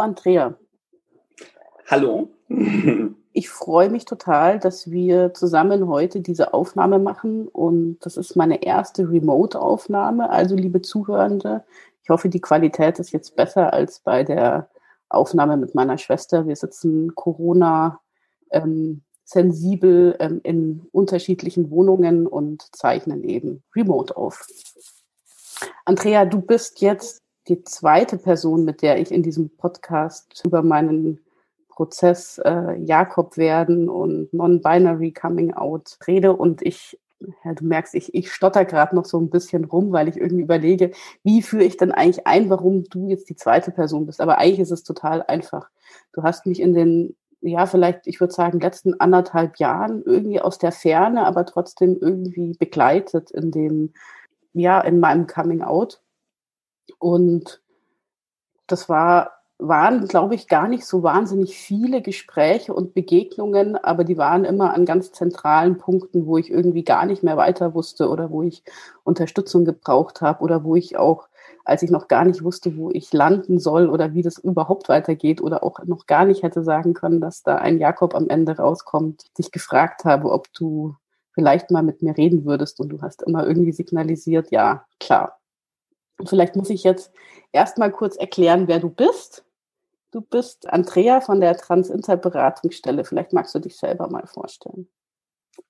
Andrea. Hallo. Ich freue mich total, dass wir zusammen heute diese Aufnahme machen und das ist meine erste Remote-Aufnahme. Also liebe Zuhörende, ich hoffe, die Qualität ist jetzt besser als bei der Aufnahme mit meiner Schwester. Wir sitzen Corona ähm, sensibel ähm, in unterschiedlichen Wohnungen und zeichnen eben remote auf. Andrea, du bist jetzt die zweite Person, mit der ich in diesem Podcast über meinen Prozess äh, Jakob werden und Non-Binary Coming Out rede und ich ja, du merkst, ich, ich stotter gerade noch so ein bisschen rum, weil ich irgendwie überlege, wie führe ich denn eigentlich ein, warum du jetzt die zweite Person bist. Aber eigentlich ist es total einfach. Du hast mich in den, ja, vielleicht, ich würde sagen, letzten anderthalb Jahren irgendwie aus der Ferne, aber trotzdem irgendwie begleitet in dem, ja, in meinem Coming Out. Und das war waren, glaube ich, gar nicht so wahnsinnig viele Gespräche und Begegnungen, aber die waren immer an ganz zentralen Punkten, wo ich irgendwie gar nicht mehr weiter wusste oder wo ich Unterstützung gebraucht habe oder wo ich auch, als ich noch gar nicht wusste, wo ich landen soll oder wie das überhaupt weitergeht oder auch noch gar nicht hätte sagen können, dass da ein Jakob am Ende rauskommt, dich gefragt habe, ob du vielleicht mal mit mir reden würdest und du hast immer irgendwie signalisiert, ja, klar. Und vielleicht muss ich jetzt erstmal kurz erklären, wer du bist Du bist Andrea von der Transinter-Beratungsstelle. Vielleicht magst du dich selber mal vorstellen.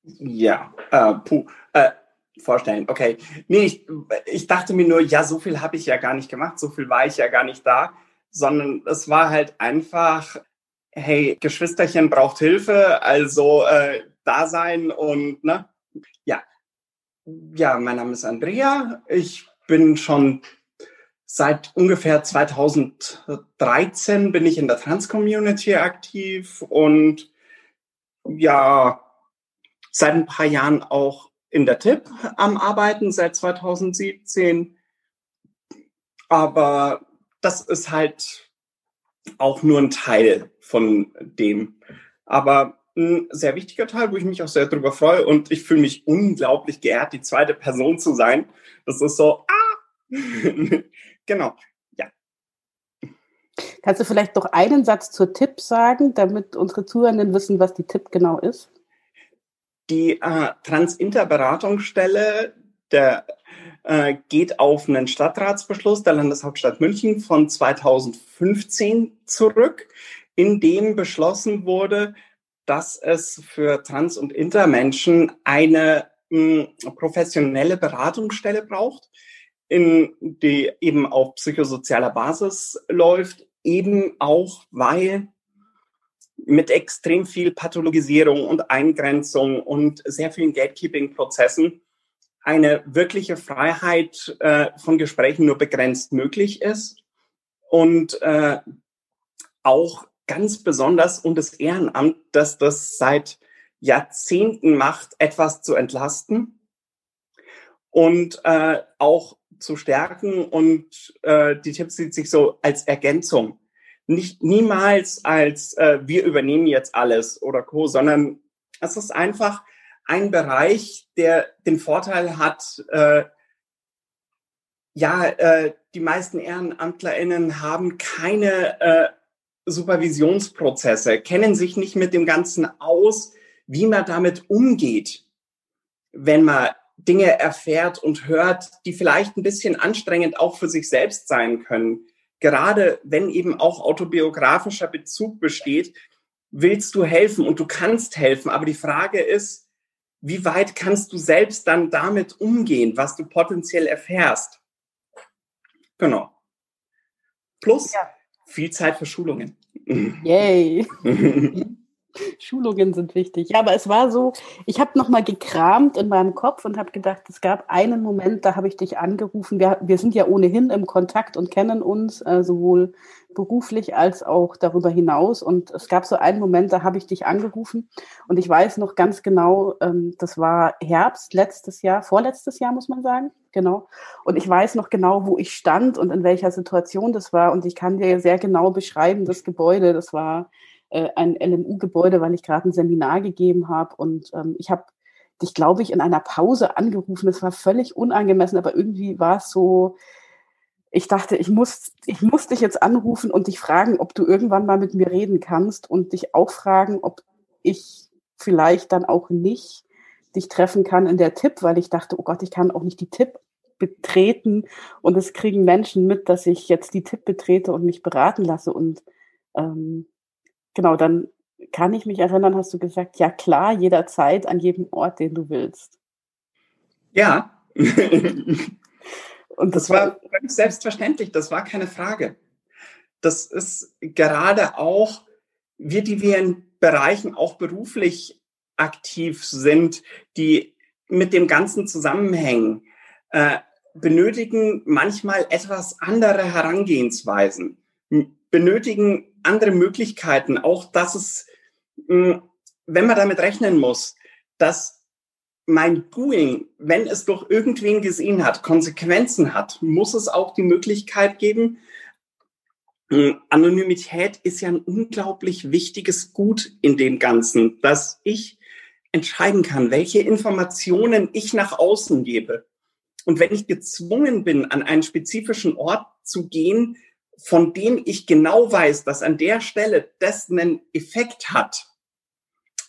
Ja, äh, puh, äh, vorstellen, okay. Nee, ich, ich dachte mir nur, ja, so viel habe ich ja gar nicht gemacht, so viel war ich ja gar nicht da, sondern es war halt einfach, hey, Geschwisterchen braucht Hilfe, also äh, da sein und, ne, ja. Ja, mein Name ist Andrea, ich bin schon Seit ungefähr 2013 bin ich in der Trans-Community aktiv und ja, seit ein paar Jahren auch in der TIP am Arbeiten, seit 2017. Aber das ist halt auch nur ein Teil von dem. Aber ein sehr wichtiger Teil, wo ich mich auch sehr drüber freue und ich fühle mich unglaublich geehrt, die zweite Person zu sein. Das ist so, ah! Genau, ja. Kannst du vielleicht noch einen Satz zur Tipp sagen, damit unsere Zuhörenden wissen, was die Tipp genau ist? Die äh, Transinter-Beratungsstelle der äh, geht auf einen Stadtratsbeschluss der Landeshauptstadt München von 2015 zurück, in dem beschlossen wurde, dass es für Trans- und Intermenschen eine mh, professionelle Beratungsstelle braucht, in die eben auf psychosozialer Basis läuft, eben auch weil mit extrem viel Pathologisierung und Eingrenzung und sehr vielen Gatekeeping-Prozessen eine wirkliche Freiheit äh, von Gesprächen nur begrenzt möglich ist und äh, auch ganz besonders und das Ehrenamt, dass das seit Jahrzehnten macht, etwas zu entlasten und äh, auch zu stärken und äh, die Tipps sieht sich so als Ergänzung. Nicht niemals als äh, wir übernehmen jetzt alles oder co, sondern es ist einfach ein Bereich, der den Vorteil hat, äh, ja, äh, die meisten EhrenamtlerInnen haben keine äh, Supervisionsprozesse, kennen sich nicht mit dem Ganzen aus, wie man damit umgeht, wenn man Dinge erfährt und hört, die vielleicht ein bisschen anstrengend auch für sich selbst sein können. Gerade wenn eben auch autobiografischer Bezug besteht, willst du helfen und du kannst helfen. Aber die Frage ist, wie weit kannst du selbst dann damit umgehen, was du potenziell erfährst? Genau. Plus ja. viel Zeit für Schulungen. Yay. Schulungen sind wichtig. Ja, aber es war so, ich habe nochmal gekramt in meinem Kopf und habe gedacht, es gab einen Moment, da habe ich dich angerufen. Wir, wir sind ja ohnehin im Kontakt und kennen uns, äh, sowohl beruflich als auch darüber hinaus. Und es gab so einen Moment, da habe ich dich angerufen und ich weiß noch ganz genau, ähm, das war Herbst letztes Jahr, vorletztes Jahr muss man sagen. Genau. Und ich weiß noch genau, wo ich stand und in welcher Situation das war. Und ich kann dir sehr genau beschreiben, das Gebäude, das war ein LMU-Gebäude, weil ich gerade ein Seminar gegeben habe. Und ähm, ich habe dich, glaube ich, in einer Pause angerufen. Das war völlig unangemessen, aber irgendwie war es so, ich dachte, ich muss, ich muss dich jetzt anrufen und dich fragen, ob du irgendwann mal mit mir reden kannst und dich auch fragen, ob ich vielleicht dann auch nicht dich treffen kann in der Tipp, weil ich dachte, oh Gott, ich kann auch nicht die Tipp betreten und es kriegen Menschen mit, dass ich jetzt die Tipp betrete und mich beraten lasse. Und ähm, genau, dann kann ich mich erinnern, hast du gesagt, ja klar, jederzeit, an jedem Ort, den du willst. Ja. und das, das war völlig selbstverständlich, das war keine Frage. Das ist gerade auch, wir, die wir in Bereichen auch beruflich aktiv sind, die mit dem Ganzen zusammenhängen, äh, benötigen manchmal etwas andere Herangehensweisen, benötigen andere Möglichkeiten, auch dass es, wenn man damit rechnen muss, dass mein Doing, wenn es doch irgendwen gesehen hat, Konsequenzen hat, muss es auch die Möglichkeit geben, Anonymität ist ja ein unglaublich wichtiges Gut in dem Ganzen, dass ich entscheiden kann, welche Informationen ich nach außen gebe. Und wenn ich gezwungen bin, an einen spezifischen Ort zu gehen, von dem ich genau weiß, dass an der Stelle das einen Effekt hat,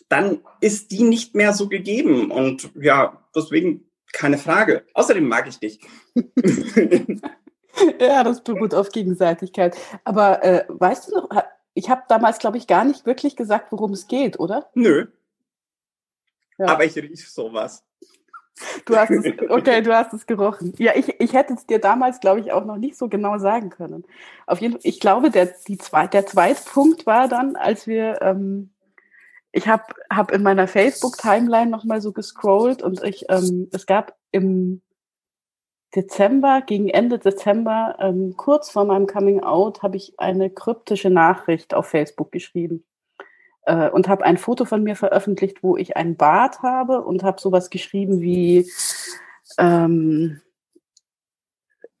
dann ist die nicht mehr so gegeben. Und ja, deswegen keine Frage. Außerdem mag ich dich. ja, das beruht auf Gegenseitigkeit. Aber äh, weißt du noch, ich habe damals, glaube ich, gar nicht wirklich gesagt, worum es geht, oder? Nö. Ja. Aber ich rieche sowas. Du hast es, okay, du hast es gerochen. Ja, ich, ich hätte es dir damals, glaube ich, auch noch nicht so genau sagen können. Auf jeden Fall, ich glaube, der, die zwei, der zweite Punkt war dann, als wir, ähm, ich habe hab in meiner Facebook-Timeline nochmal so gescrollt und ich, ähm, es gab im Dezember, gegen Ende Dezember, ähm, kurz vor meinem Coming Out, habe ich eine kryptische Nachricht auf Facebook geschrieben äh, und habe ein Foto von mir veröffentlicht, wo ich einen Bart habe und habe sowas geschrieben wie ähm,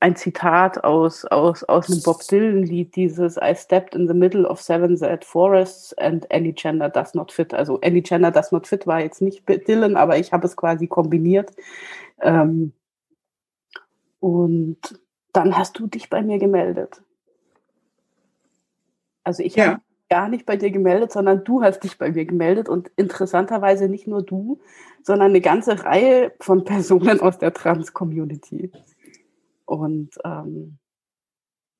ein Zitat aus, aus, aus einem Bob Dylan-Lied, dieses I stepped in the middle of seven sad forests and any gender does not fit. Also any gender does not fit war jetzt nicht Dylan, aber ich habe es quasi kombiniert. Ähm, und dann hast du dich bei mir gemeldet. Also ich ja. habe gar nicht bei dir gemeldet, sondern du hast dich bei mir gemeldet und interessanterweise nicht nur du, sondern eine ganze Reihe von Personen aus der Trans-Community. Und ähm,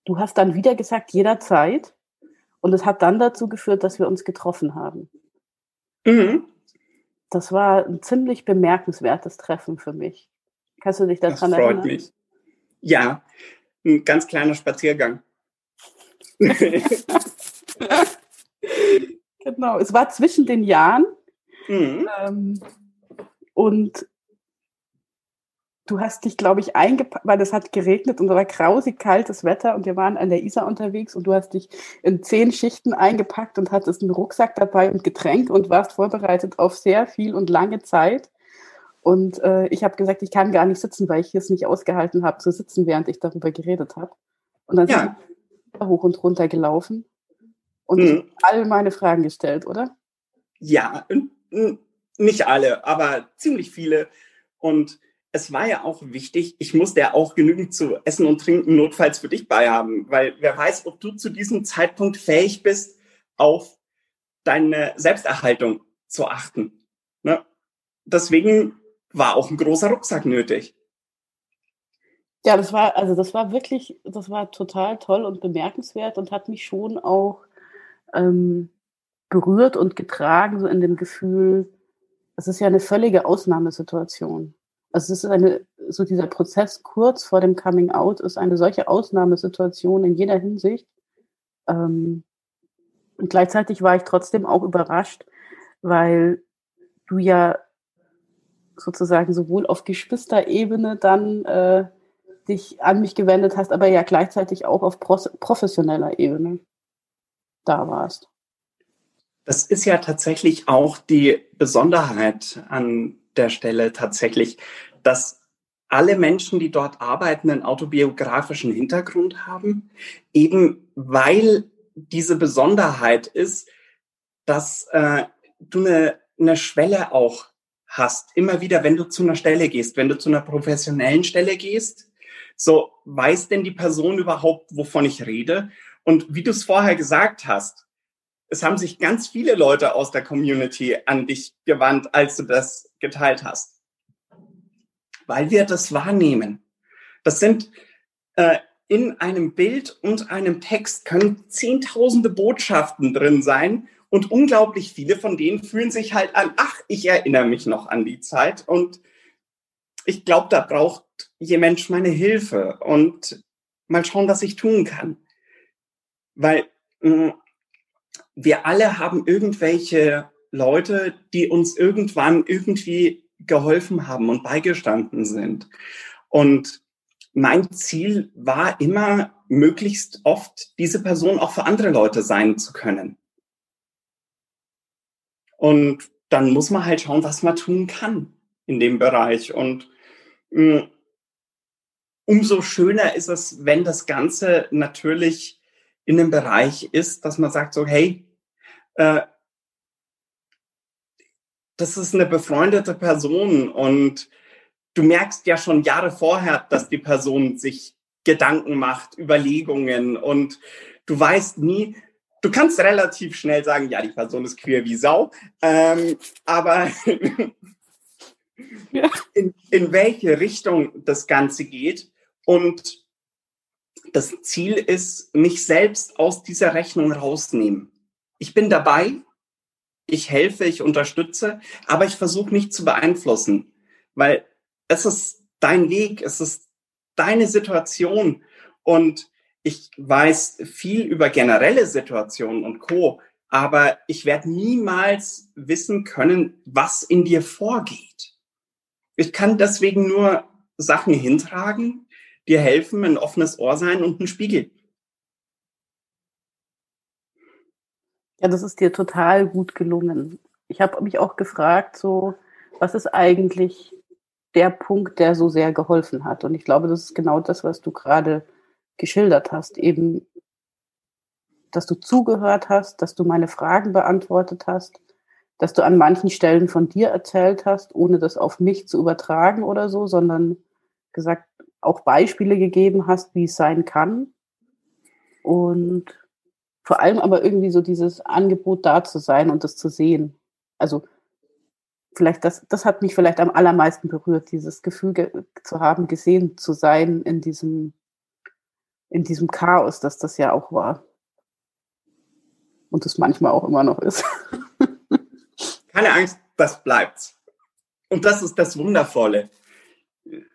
du hast dann wieder gesagt, jederzeit. Und es hat dann dazu geführt, dass wir uns getroffen haben. Mhm. Das war ein ziemlich bemerkenswertes Treffen für mich. Kannst du dich daran das freut erinnern? Mich. Ja, ein ganz kleiner Spaziergang. genau, es war zwischen den Jahren. Mhm. Ähm, und du hast dich, glaube ich, eingepackt, weil es hat geregnet und es war grausig kaltes Wetter und wir waren an der Isar unterwegs und du hast dich in zehn Schichten eingepackt und hattest einen Rucksack dabei und Getränk und warst vorbereitet auf sehr viel und lange Zeit. Und äh, ich habe gesagt, ich kann gar nicht sitzen, weil ich es nicht ausgehalten habe zu sitzen, während ich darüber geredet habe. Und dann ja. sind wir hoch und runter gelaufen und hm. all meine Fragen gestellt, oder? Ja, nicht alle, aber ziemlich viele. Und es war ja auch wichtig, ich musste ja auch genügend zu essen und trinken notfalls für dich beihaben, weil wer weiß, ob du zu diesem Zeitpunkt fähig bist, auf deine Selbsterhaltung zu achten. Ne? Deswegen war auch ein großer Rucksack nötig. Ja, das war, also das war wirklich, das war total toll und bemerkenswert und hat mich schon auch ähm, berührt und getragen, so in dem Gefühl, es ist ja eine völlige Ausnahmesituation. Also es ist eine, so dieser Prozess kurz vor dem Coming Out ist eine solche Ausnahmesituation in jeder Hinsicht. Ähm, und gleichzeitig war ich trotzdem auch überrascht, weil du ja sozusagen sowohl auf Geschwisterebene dann äh, dich an mich gewendet hast, aber ja gleichzeitig auch auf professioneller Ebene da warst. Das ist ja tatsächlich auch die Besonderheit an der Stelle tatsächlich, dass alle Menschen, die dort arbeiten, einen autobiografischen Hintergrund haben, eben weil diese Besonderheit ist, dass äh, du eine, eine Schwelle auch hast. Immer wieder, wenn du zu einer Stelle gehst, wenn du zu einer professionellen Stelle gehst, So, weiß denn die Person überhaupt, wovon ich rede? Und wie du es vorher gesagt hast, es haben sich ganz viele Leute aus der Community an dich gewandt, als du das geteilt hast. Weil wir das wahrnehmen. Das sind äh, in einem Bild und einem Text können zehntausende Botschaften drin sein und unglaublich viele von denen fühlen sich halt an, ach, ich erinnere mich noch an die Zeit und ich glaube, da braucht je Mensch meine Hilfe und mal schauen, was ich tun kann. Weil mh, mm, wir alle haben irgendwelche Leute, die uns irgendwann irgendwie geholfen haben und beigestanden sind. Und mein Ziel war immer, möglichst oft diese Person auch für andere Leute sein zu können. Und dann muss man halt schauen, was man tun kann in dem Bereich. Und mh, mm, umso schöner ist es, wenn das Ganze natürlich in einem Bereich ist, dass man sagt so, hey, äh, das ist eine befreundete Person und du merkst ja schon Jahre vorher, dass die Person sich Gedanken macht, Überlegungen und du weißt nie, du kannst relativ schnell sagen, ja, die Person ist queer wie Sau, ähm, aber in, in welche Richtung das Ganze geht und das Ziel ist, mich selbst aus dieser Rechnung rausnehmen. Ich bin dabei, ich helfe, ich unterstütze, aber ich versuche nicht zu beeinflussen, weil es ist dein Weg, es ist deine Situation und ich weiß viel über generelle Situationen und Co, aber ich werde niemals wissen können, was in dir vorgeht. Ich kann deswegen nur Sachen hintragen, dir helfen, ein offenes Ohr sein und ein Spiegel. Ja, das ist dir total gut gelungen. Ich habe mich auch gefragt, so, was ist eigentlich der Punkt, der so sehr geholfen hat? Und ich glaube, das ist genau das, was du gerade geschildert hast, eben, dass du zugehört hast, dass du meine Fragen beantwortet hast, dass du an manchen Stellen von dir erzählt hast, ohne das auf mich zu übertragen oder so, sondern gesagt, auch Beispiele gegeben hast, wie es sein kann. Und vor allem aber irgendwie so dieses Angebot da zu sein und das zu sehen. Also vielleicht das, das hat mich vielleicht am allermeisten berührt, dieses Gefühl ge zu haben, gesehen zu sein in diesem, in diesem Chaos, das das ja auch war. Und das manchmal auch immer noch ist. Keine Angst, das bleibt. Und das ist das Wundervolle.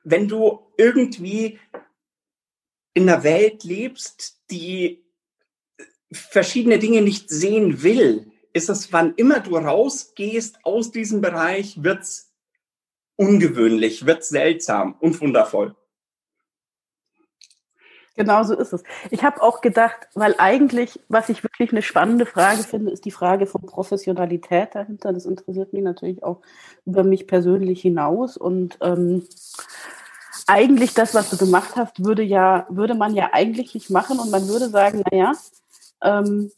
Wenn du irgendwie in einer Welt lebst, die verschiedene Dinge nicht sehen will, ist es, wann immer du rausgehst aus diesem Bereich, wird's ungewöhnlich, wird's seltsam und wundervoll. Genau so ist es. Ich habe auch gedacht, weil eigentlich, was ich wirklich eine spannende Frage finde, ist die Frage von Professionalität dahinter. Das interessiert mich natürlich auch über mich persönlich hinaus. Und ähm, eigentlich das, was du gemacht hast, würde ja, würde man ja eigentlich nicht machen und man würde sagen, naja, ähm,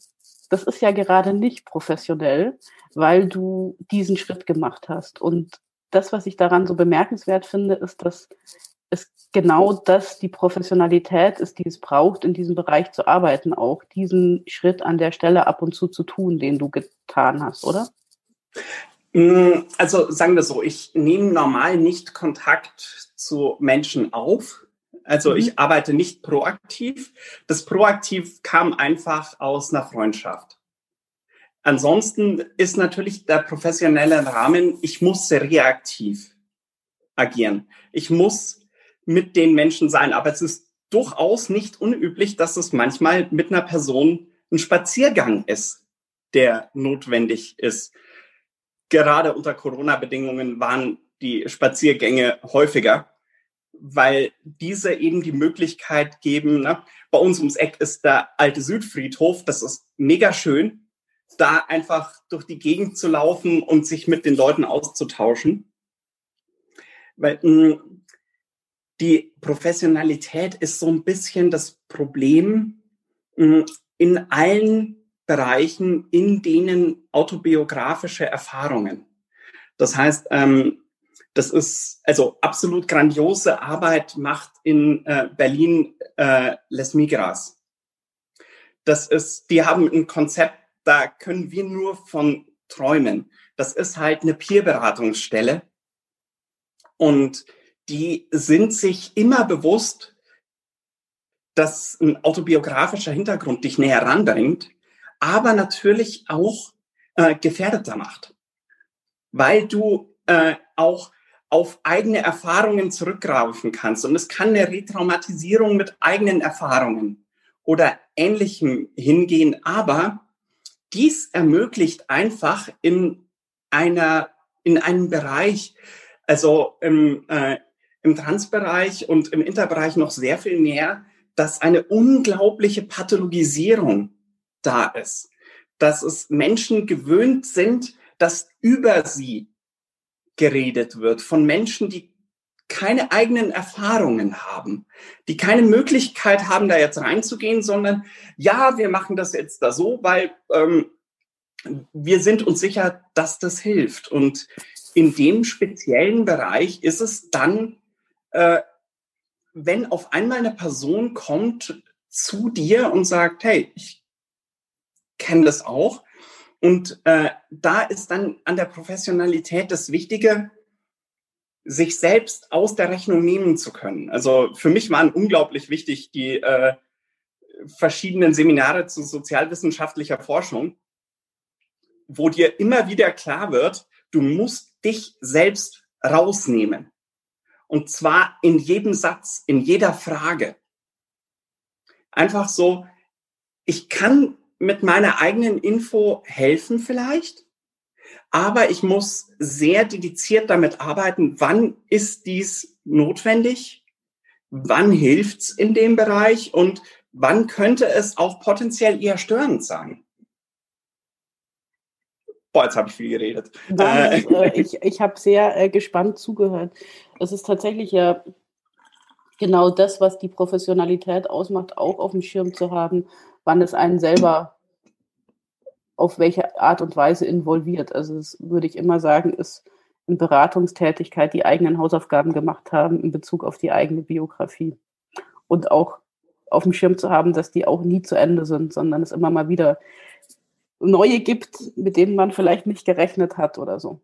das ist ja gerade nicht professionell, weil du diesen Schritt gemacht hast. Und das, was ich daran so bemerkenswert finde, ist, dass es genau das die Professionalität ist, die es braucht, in diesem Bereich zu arbeiten, auch diesen Schritt an der Stelle ab und zu zu tun, den du getan hast, oder? Mm, also sagen wir so, ich nehme normal nicht Kontakt zu Menschen auf. Also mhm. ich arbeite nicht proaktiv. Das Proaktiv kam einfach aus einer Freundschaft. Ansonsten ist natürlich der professionelle Rahmen, ich muss reaktiv agieren. Ich muss mit den Menschen sein, aber es ist durchaus nicht unüblich, dass es manchmal mit einer Person ein Spaziergang ist, der notwendig ist gerade unter Corona-Bedingungen waren die Spaziergänge häufiger, weil diese eben die Möglichkeit geben, ne? bei uns ums Eck ist der alte Südfriedhof, das ist mega schön, da einfach durch die Gegend zu laufen und sich mit den Leuten auszutauschen. Weil mh, hm, die Professionalität ist so ein bisschen das Problem mh, hm, in allen Bereichen, in denen autobiografische Erfahrungen. Das heißt, ähm, Das ist also absolut grandiose Arbeit macht in äh, Berlin äh, Les Migras. Das ist, die haben ein Konzept, da können wir nur von träumen. Das ist halt eine Peerberatungsstelle und die sind sich immer bewusst, dass ein autobiografischer Hintergrund dich näher ranbringt, aber natürlich auch äh, gefährdeter macht, weil du äh, auch auf eigene Erfahrungen zurückgreifen kannst. Und es kann eine Retraumatisierung mit eigenen Erfahrungen oder Ähnlichem hingehen. Aber dies ermöglicht einfach in einer, in einem Bereich, also im, äh, im Transbereich und im Interbereich noch sehr viel mehr, dass eine unglaubliche Pathologisierung da ist. Dass es Menschen gewöhnt sind, dass über sie geredet wird von Menschen, die keine eigenen Erfahrungen haben, die keine Möglichkeit haben, da jetzt reinzugehen, sondern ja, wir machen das jetzt da so, weil ähm, wir sind uns sicher, dass das hilft. Und in dem speziellen Bereich ist es dann, äh, wenn auf einmal eine Person kommt zu dir und sagt, hey, ich kenne das auch, und äh, da ist dann an der Professionalität das Wichtige, sich selbst aus der Rechnung nehmen zu können. Also für mich waren unglaublich wichtig die äh, verschiedenen Seminare zu sozialwissenschaftlicher Forschung, wo dir immer wieder klar wird, du musst dich selbst rausnehmen. Und zwar in jedem Satz, in jeder Frage. Einfach so, ich kann mit meiner eigenen Info helfen vielleicht, aber ich muss sehr dediziert damit arbeiten, wann ist dies notwendig, wann hilft's in dem Bereich und wann könnte es auch potenziell eher störend sein. Boah, jetzt habe ich viel geredet. Nein, äh, ich ich habe sehr äh, gespannt zugehört. Es ist tatsächlich ja genau das, was die Professionalität ausmacht, auch auf dem Schirm zu haben, wann es einen selber auf welche Art und Weise involviert. Also das würde ich immer sagen, ist in Beratungstätigkeit die eigenen Hausaufgaben gemacht haben in Bezug auf die eigene Biografie. Und auch auf dem Schirm zu haben, dass die auch nie zu Ende sind, sondern es immer mal wieder neue gibt, mit denen man vielleicht nicht gerechnet hat oder so.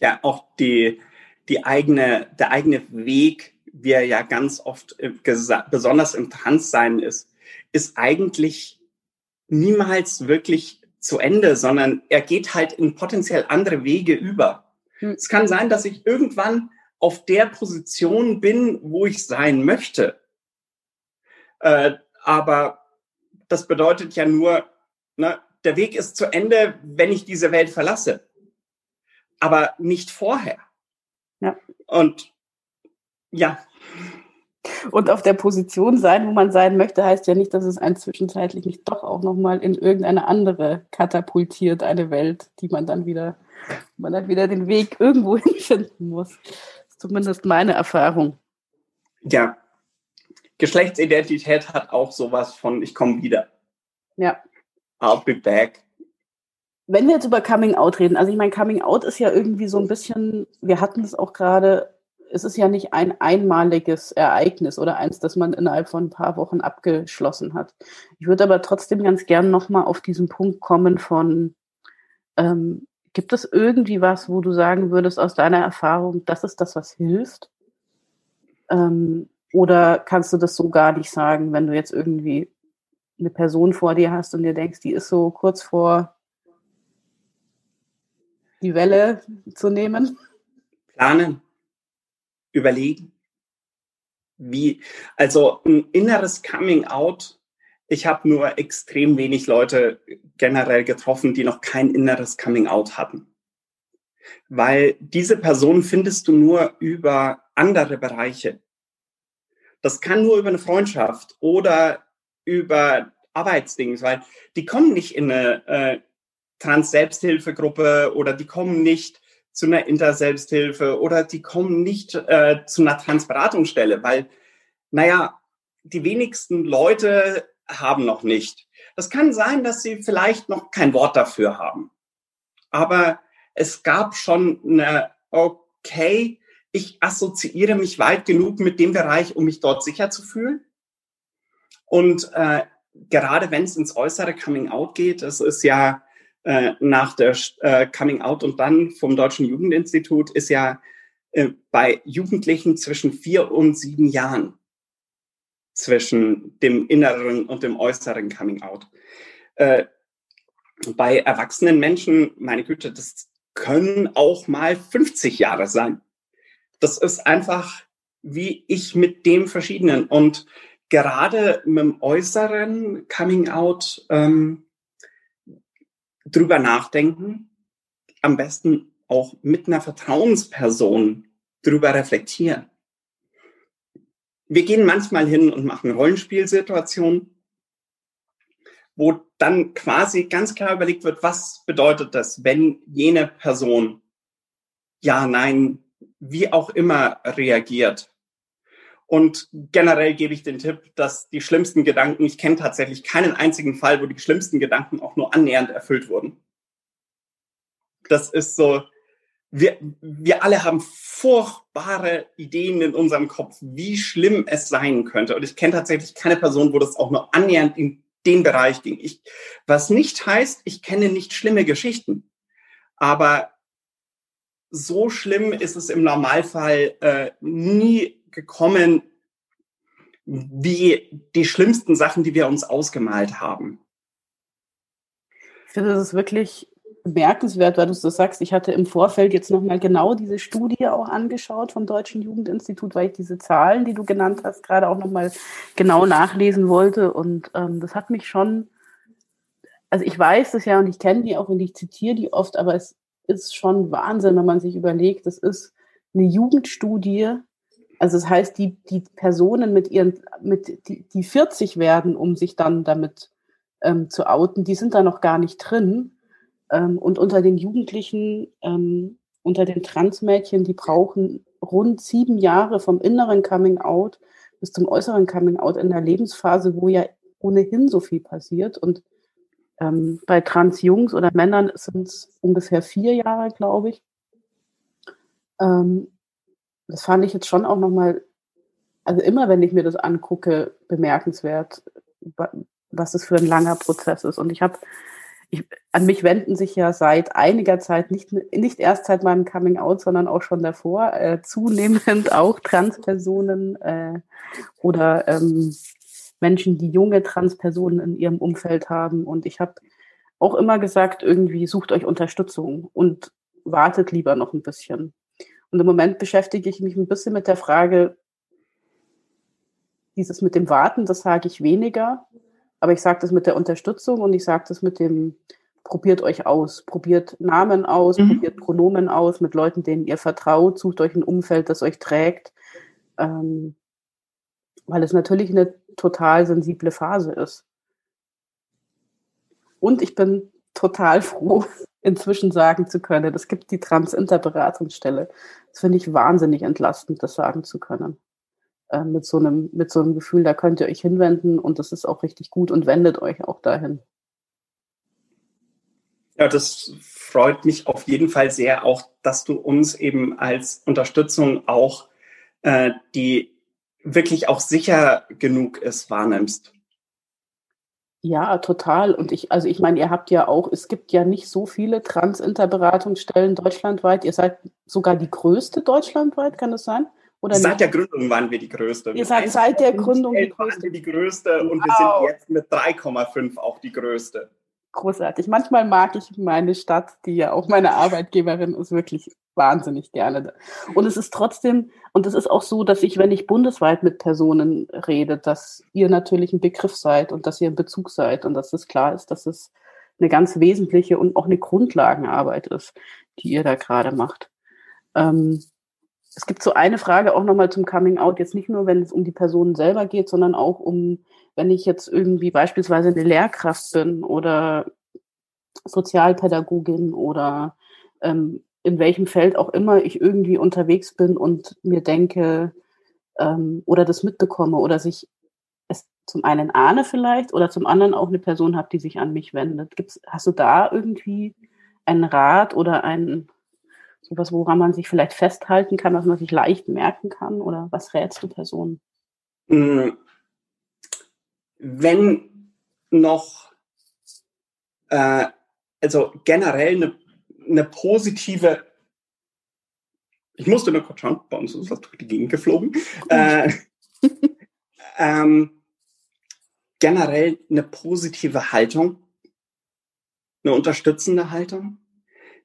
Ja, auch die, die eigene, der eigene Weg, wie er ja ganz oft besonders im Transsein ist, ist eigentlich niemals wirklich zu Ende, sondern er geht halt in potenziell andere Wege über. Hm. Es kann sein, dass ich irgendwann auf der Position bin, wo ich sein möchte. Äh, aber das bedeutet ja nur, ne, der Weg ist zu Ende, wenn ich diese Welt verlasse. Aber nicht vorher. Ja. Und ja, und auf der Position sein, wo man sein möchte, heißt ja nicht, dass es einen zwischenzeitlich nicht doch auch nochmal in irgendeine andere katapultiert, eine Welt, die man dann wieder, man dann wieder den Weg irgendwo finden muss. Das ist zumindest meine Erfahrung. Ja. Geschlechtsidentität hat auch sowas von, ich komme wieder. Ja. I'll be back. Wenn wir jetzt über Coming Out reden, also ich meine, Coming Out ist ja irgendwie so ein bisschen, wir hatten es auch gerade, es ist ja nicht ein einmaliges Ereignis oder eins, das man innerhalb von ein paar Wochen abgeschlossen hat. Ich würde aber trotzdem ganz gern nochmal auf diesen Punkt kommen von, ähm, gibt es irgendwie was, wo du sagen würdest aus deiner Erfahrung, das ist das, was hilft? Ähm, oder kannst du das so gar nicht sagen, wenn du jetzt irgendwie eine Person vor dir hast und dir denkst, die ist so kurz vor die Welle zu nehmen? Planen überlegen. Wie, also ein inneres Coming Out. Ich habe nur extrem wenig Leute generell getroffen, die noch kein inneres Coming Out hatten. Weil diese Person findest du nur über andere Bereiche. Das kann nur über eine Freundschaft oder über Arbeitsdings, weil die kommen nicht in eine äh, Trans-Selbsthilfegruppe oder die kommen nicht zu einer Interselbsthilfe oder die kommen nicht äh, zu einer Transberatungsstelle, weil, naja, die wenigsten Leute haben noch nicht. Das kann sein, dass sie vielleicht noch kein Wort dafür haben. Aber es gab schon eine, okay, ich assoziiere mich weit genug mit dem Bereich, um mich dort sicher zu fühlen. Und äh, gerade wenn es ins äußere Coming Out geht, das ist ja äh, nach der äh, Coming Out und dann vom Deutschen Jugendinstitut, ist ja äh, bei Jugendlichen zwischen vier und sieben Jahren zwischen dem inneren und dem äußeren Coming Out. Äh, bei erwachsenen Menschen, meine Güte, das können auch mal 50 Jahre sein. Das ist einfach wie ich mit dem Verschiedenen. Und gerade mit dem äußeren Coming Out ähm, drüber nachdenken, am besten auch mit einer Vertrauensperson drüber reflektieren. Wir gehen manchmal hin und machen Rollenspielsituationen, wo dann quasi ganz klar überlegt wird, was bedeutet das, wenn jene Person ja, nein, wie auch immer reagiert. Und generell gebe ich den Tipp, dass die schlimmsten Gedanken, ich kenne tatsächlich keinen einzigen Fall, wo die schlimmsten Gedanken auch nur annähernd erfüllt wurden. Das ist so, wir, wir alle haben furchtbare Ideen in unserem Kopf, wie schlimm es sein könnte. Und ich kenne tatsächlich keine Person, wo das auch nur annähernd in den Bereich ging. Ich, was nicht heißt, ich kenne nicht schlimme Geschichten. Aber so schlimm ist es im Normalfall äh, nie gekommen, wie die schlimmsten Sachen, die wir uns ausgemalt haben. Ich finde, das ist wirklich bemerkenswert, weil du so sagst. Ich hatte im Vorfeld jetzt nochmal genau diese Studie auch angeschaut vom Deutschen Jugendinstitut, weil ich diese Zahlen, die du genannt hast, gerade auch nochmal genau nachlesen wollte. Und ähm, das hat mich schon, also ich weiß das ja und ich kenne die auch und ich zitiere die oft, aber es ist schon Wahnsinn, wenn man sich überlegt, das ist eine Jugendstudie. Also das heißt, die, die Personen mit ihren, mit, die, die 40 werden, um sich dann damit ähm, zu outen, die sind da noch gar nicht drin. Ähm, und unter den Jugendlichen, ähm, unter den Transmädchen, die brauchen rund sieben Jahre vom inneren Coming Out bis zum äußeren Coming Out in der Lebensphase, wo ja ohnehin so viel passiert. Und ähm, bei Trans-Jungs oder Männern sind es ungefähr vier Jahre, glaube ich. Ähm, das fand ich jetzt schon auch nochmal, also immer wenn ich mir das angucke, bemerkenswert, was das für ein langer Prozess ist. Und ich habe, an mich wenden sich ja seit einiger Zeit, nicht, nicht erst seit meinem Coming Out, sondern auch schon davor, äh, zunehmend auch Transpersonen äh, oder ähm, Menschen, die junge Transpersonen in ihrem Umfeld haben. Und ich habe auch immer gesagt, irgendwie sucht euch Unterstützung und wartet lieber noch ein bisschen. Und im Moment beschäftige ich mich ein bisschen mit der Frage, dieses mit dem Warten, das sage ich weniger, aber ich sage das mit der Unterstützung und ich sage das mit dem, probiert euch aus, probiert Namen aus, mhm. probiert Pronomen aus mit Leuten, denen ihr vertraut, sucht euch ein Umfeld, das euch trägt. Ähm, weil es natürlich eine total sensible Phase ist. Und ich bin total froh, inzwischen sagen zu können, es gibt die Trans-Interberatungsstelle. Das finde ich wahnsinnig entlastend, das sagen zu können. Äh, mit, so einem, mit so einem Gefühl, da könnt ihr euch hinwenden und das ist auch richtig gut und wendet euch auch dahin. Ja, das freut mich auf jeden Fall sehr, auch dass du uns eben als Unterstützung auch äh, die wirklich auch sicher genug ist, wahrnimmst. Ja, total. Und ich, also ich meine, ihr habt ja auch, es gibt ja nicht so viele Transinterberatungsstellen deutschlandweit. Ihr seid sogar die größte deutschlandweit, kann das sein? Oder seit nicht? der Gründung waren wir die größte. Ihr seid seit der Gründung die größte. Waren wir die größte und wow. wir sind jetzt mit 3,5 auch die größte großartig. Manchmal mag ich meine Stadt, die ja auch meine Arbeitgeberin ist, wirklich wahnsinnig gerne. Und es ist trotzdem, und es ist auch so, dass ich, wenn ich bundesweit mit Personen rede, dass ihr natürlich ein Begriff seid und dass ihr ein Bezug seid und dass es klar ist, dass es eine ganz wesentliche und auch eine Grundlagenarbeit ist, die ihr da gerade macht. Ähm, es gibt so eine Frage auch nochmal zum Coming Out, jetzt nicht nur, wenn es um die Person selber geht, sondern auch um wenn ich jetzt irgendwie beispielsweise eine Lehrkraft bin oder Sozialpädagogin oder ähm, in welchem Feld auch immer ich irgendwie unterwegs bin und mir denke ähm, oder das mitbekomme oder sich es zum einen ahne vielleicht oder zum anderen auch eine Person habe, die sich an mich wendet. Gibt's, hast du da irgendwie einen Rat oder einen Sowas, woran man sich vielleicht festhalten kann, was man sich leicht merken kann? Oder was rätst du Personen? Hm. Wenn noch, äh, also generell eine, eine positive, ich musste nur kurz schauen, bei uns ist was durch die Gegend geflogen. Äh, ähm, generell eine positive Haltung, eine unterstützende Haltung.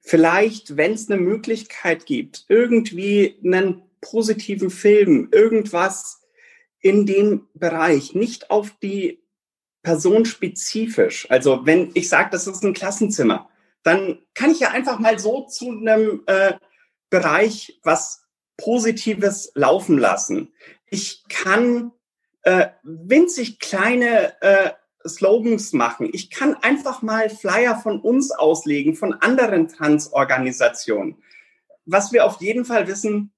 Vielleicht, wenn es eine Möglichkeit gibt, irgendwie einen positiven Film, irgendwas in dem Bereich, nicht auf die Person spezifisch. Also wenn ich sage, das ist ein Klassenzimmer, dann kann ich ja einfach mal so zu einem äh, Bereich was Positives laufen lassen. Ich kann äh, winzig kleine äh, Slogans machen. Ich kann einfach mal Flyer von uns auslegen, von anderen Transorganisationen. Was wir auf jeden Fall wissen,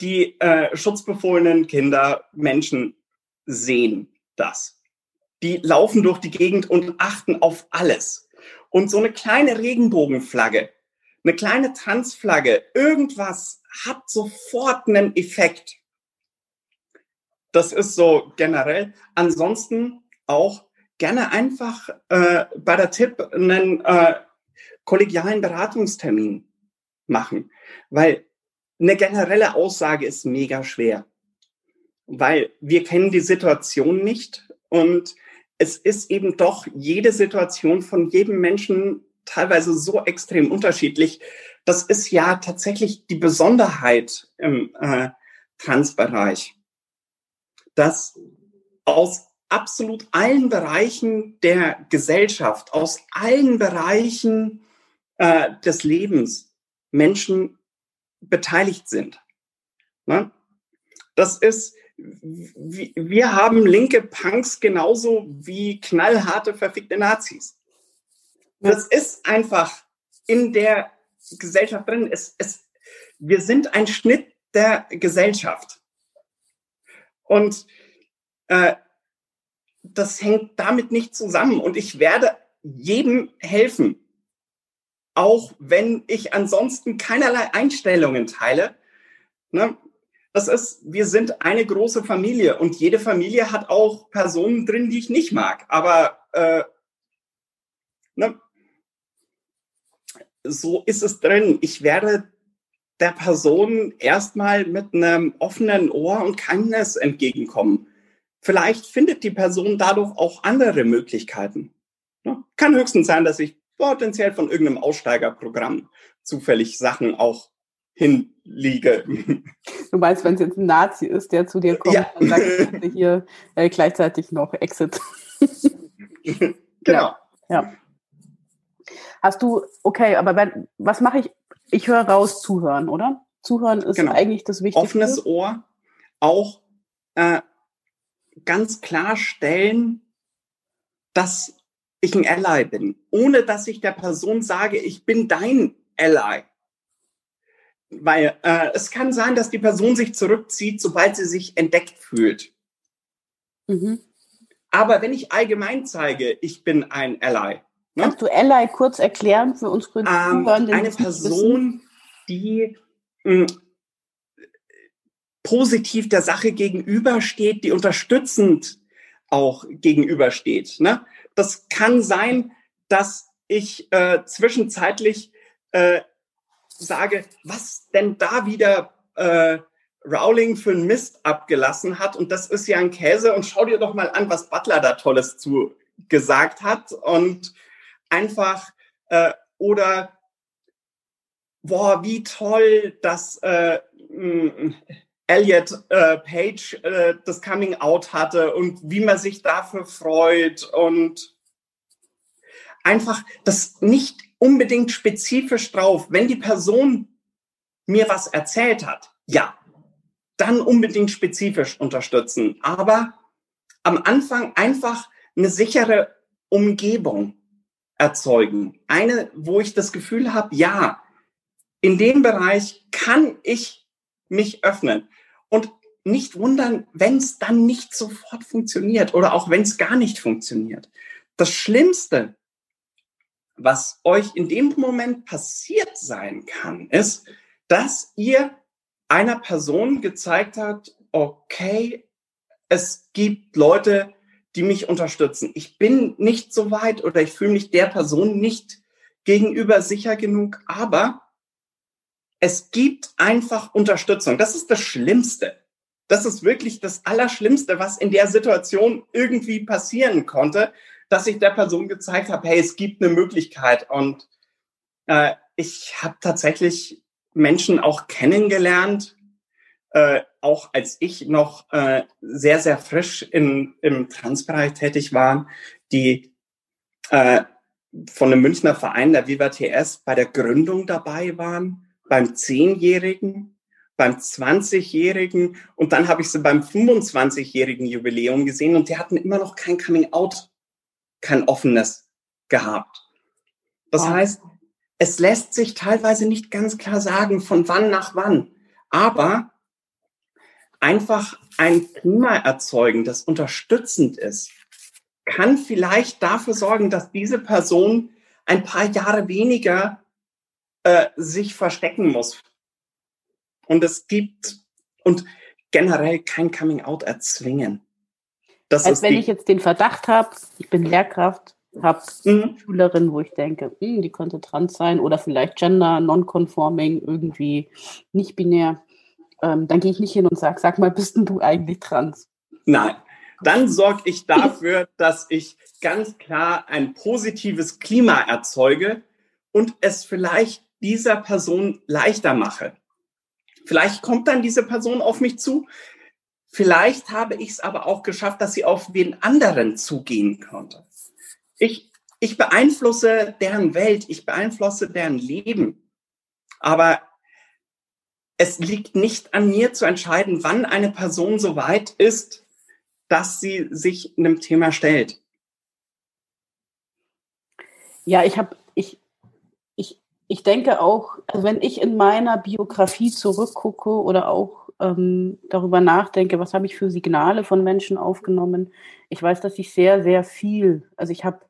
die äh, schutzbefohlenen Kinder, Menschen sehen das. Die laufen durch die Gegend und achten auf alles. Und so eine kleine Regenbogenflagge, eine kleine Transflagge, irgendwas hat sofort einen Effekt. Das ist so generell. Ansonsten auch gerne einfach äh, bei der Tipp einen äh, kollegialen Beratungstermin machen, weil eine generelle Aussage ist mega schwer, weil wir kennen die Situation nicht und es ist eben doch jede Situation von jedem Menschen teilweise so extrem unterschiedlich. Das ist ja tatsächlich die Besonderheit im äh, Transbereich dass aus absolut allen Bereichen der Gesellschaft, aus allen Bereichen äh, des Lebens Menschen beteiligt sind. Ne? Das ist, wir haben linke Punks genauso wie knallharte, verfickte Nazis. Das ist einfach in der Gesellschaft drin. Es, es, wir sind ein Schnitt der Gesellschaft. Und äh, das hängt damit nicht zusammen. Und ich werde jedem helfen, auch wenn ich ansonsten keinerlei Einstellungen teile. Ne? Das ist, wir sind eine große Familie und jede Familie hat auch Personen drin, die ich nicht mag. Aber äh, ne? so ist es drin. Ich werde der Person erstmal mit einem offenen Ohr und Kindness entgegenkommen. Vielleicht findet die Person dadurch auch andere Möglichkeiten. Ja, kann höchstens sein, dass ich potenziell von irgendeinem Aussteigerprogramm zufällig Sachen auch hinliege. Du meinst, wenn es jetzt ein Nazi ist, der zu dir kommt, ja. dann sagst du hier äh, gleichzeitig noch Exit. genau. Ja, ja. Hast du, okay, aber wenn, was mache ich ich höre raus, zuhören, oder? Zuhören ist genau. eigentlich das Wichtigste. Offenes Ohr, auch äh, ganz klar stellen, dass ich ein Ally bin, ohne dass ich der Person sage, ich bin dein Ally. Weil äh, es kann sein, dass die Person sich zurückzieht, sobald sie sich entdeckt fühlt. Mhm. Aber wenn ich allgemein zeige, ich bin ein Ally, Ne? Kannst du Ally kurz erklären für unsere ähm? Eine Person, die mh, hm, positiv der Sache gegenübersteht, die unterstützend auch gegenübersteht. Ne? Das kann sein, dass ich äh, zwischenzeitlich äh, sage, was denn da wieder äh, Rowling für einen Mist abgelassen hat und das ist ja ein Käse und schau dir doch mal an, was Butler da Tolles zu gesagt hat und einfach äh, oder boah, wie toll, dass äh, mm, Elliot äh, Page äh, das Coming Out hatte und wie man sich dafür freut und einfach das nicht unbedingt spezifisch drauf. Wenn die Person mir was erzählt hat, ja, dann unbedingt spezifisch unterstützen. Aber am Anfang einfach eine sichere Umgebung erzeugen. Eine, wo ich das Gefühl habe, ja, in dem Bereich kann ich mich öffnen. Und nicht wundern, wenn es dann nicht sofort funktioniert oder auch wenn es gar nicht funktioniert. Das Schlimmste, was euch in dem Moment passiert sein kann, ist, dass ihr einer Person gezeigt habt, okay, es gibt Leute, die mich unterstützen. Ich bin nicht so weit oder ich fühle mich der Person nicht gegenüber sicher genug, aber es gibt einfach Unterstützung. Das ist das Schlimmste. Das ist wirklich das Allerschlimmste, was in der Situation irgendwie passieren konnte, dass ich der Person gezeigt habe, hey, es gibt eine Möglichkeit. Und äh, ich habe tatsächlich Menschen auch kennengelernt, äh, auch als ich noch äh, sehr, sehr frisch in, im Transbereich tätig war, die äh, von einem Münchner Verein, der Viva TS, bei der Gründung dabei waren, beim Zehnjährigen, beim 20-Jährigen und dann habe ich sie beim 25-jährigen Jubiläum gesehen und die hatten immer noch kein Coming-out, kein offenes gehabt. Das wow. heißt, es lässt sich teilweise nicht ganz klar sagen, von wann nach wann. Aber einfach ein Klima erzeugen, das unterstützend ist, kann vielleicht dafür sorgen, dass diese Person ein paar Jahre weniger äh, sich verstecken muss. Und es gibt und generell kein Coming Out erzwingen. Das Als wenn ich jetzt den Verdacht habe, ich bin Lehrkraft, habe mhm. Schülerin, wo ich denke, hm, die könnte trans sein oder vielleicht gender, non-conforming, irgendwie nicht binär ähm, dann gehe ich nicht hin und sage, sag mal, bist denn du eigentlich trans? Nein. Dann sorge ich dafür, dass ich ganz klar ein positives Klima erzeuge und es vielleicht dieser Person leichter mache. Vielleicht kommt dann diese Person auf mich zu. Vielleicht habe ich es aber auch geschafft, dass sie auf den anderen zugehen konnte. Ich, ich beeinflusse deren Welt, ich beeinflusse deren Leben. Aber es liegt nicht an mir zu entscheiden, wann eine Person so weit ist, dass sie sich einem Thema stellt. Ja, ich habe, ich, denke auch, also wenn ich in meiner Biografie zurückgucke oder auch ähm, darüber nachdenke, was habe ich für Signale von Menschen aufgenommen, ich weiß, dass ich sehr, sehr viel, also ich habe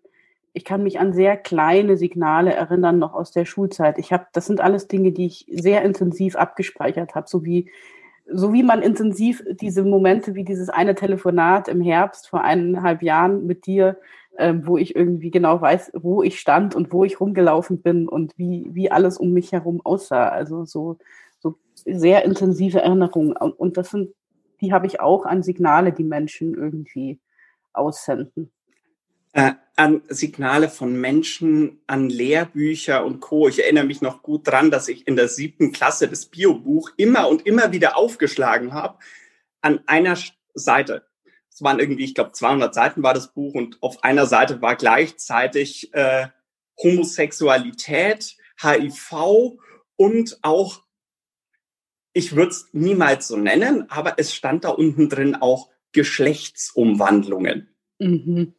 ich kann mich an sehr kleine Signale erinnern, noch aus der Schulzeit. Ich habe, das sind alles Dinge, die ich sehr intensiv abgespeichert habe, so wie, so wie man intensiv diese Momente wie dieses eine Telefonat im Herbst vor eineinhalb Jahren mit dir, ähm, wo ich irgendwie genau weiß, wo ich stand und wo ich rumgelaufen bin und wie, wie alles um mich herum aussah. Also so, so sehr intensive Erinnerungen. Und, und das sind, die habe ich auch an Signale, die Menschen irgendwie aussenden. Äh, an Signale von Menschen, an Lehrbücher und Co. Ich erinnere mich noch gut dran, dass ich in der siebten Klasse das Biobuch immer und immer wieder aufgeschlagen habe. An einer Seite, es waren irgendwie, ich glaube, 200 Seiten war das Buch und auf einer Seite war gleichzeitig äh, Homosexualität, HIV und auch, ich würde es niemals so nennen, aber es stand da unten drin auch Geschlechtsumwandlungen. Mhm.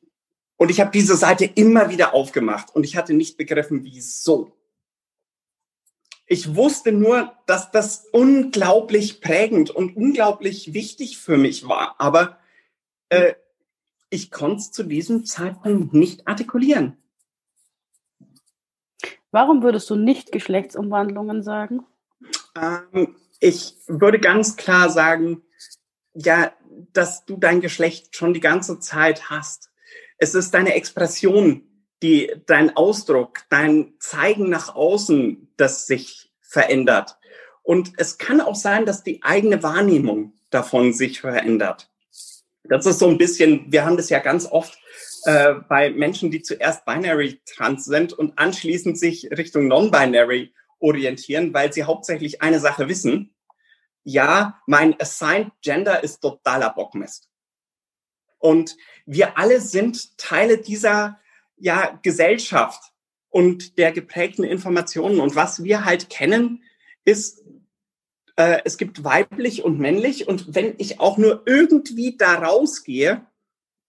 Und ich habe diese Seite immer wieder aufgemacht und ich hatte nicht begriffen, wieso. Ich wusste nur, dass das unglaublich prägend und unglaublich wichtig für mich war, aber äh, ich konnte es zu diesem Zeitpunkt nicht artikulieren. Warum würdest du nicht Geschlechtsumwandlungen sagen? Ähm, ich würde ganz klar sagen, ja, dass du dein Geschlecht schon die ganze Zeit hast. Es ist deine Expression, die, dein Ausdruck, dein Zeigen nach außen, das sich verändert. Und es kann auch sein, dass die eigene Wahrnehmung davon sich verändert. Das ist so ein bisschen, wir haben das ja ganz oft äh, bei Menschen, die zuerst binary trans sind und anschließend sich Richtung non-binary orientieren, weil sie hauptsächlich eine Sache wissen. Ja, mein assigned gender ist totaler Bockmist. Und wir alle sind Teile dieser ja, Gesellschaft und der geprägten Informationen. Und was wir halt kennen, ist, äh, es gibt weiblich und männlich. Und wenn ich auch nur irgendwie da rausgehe,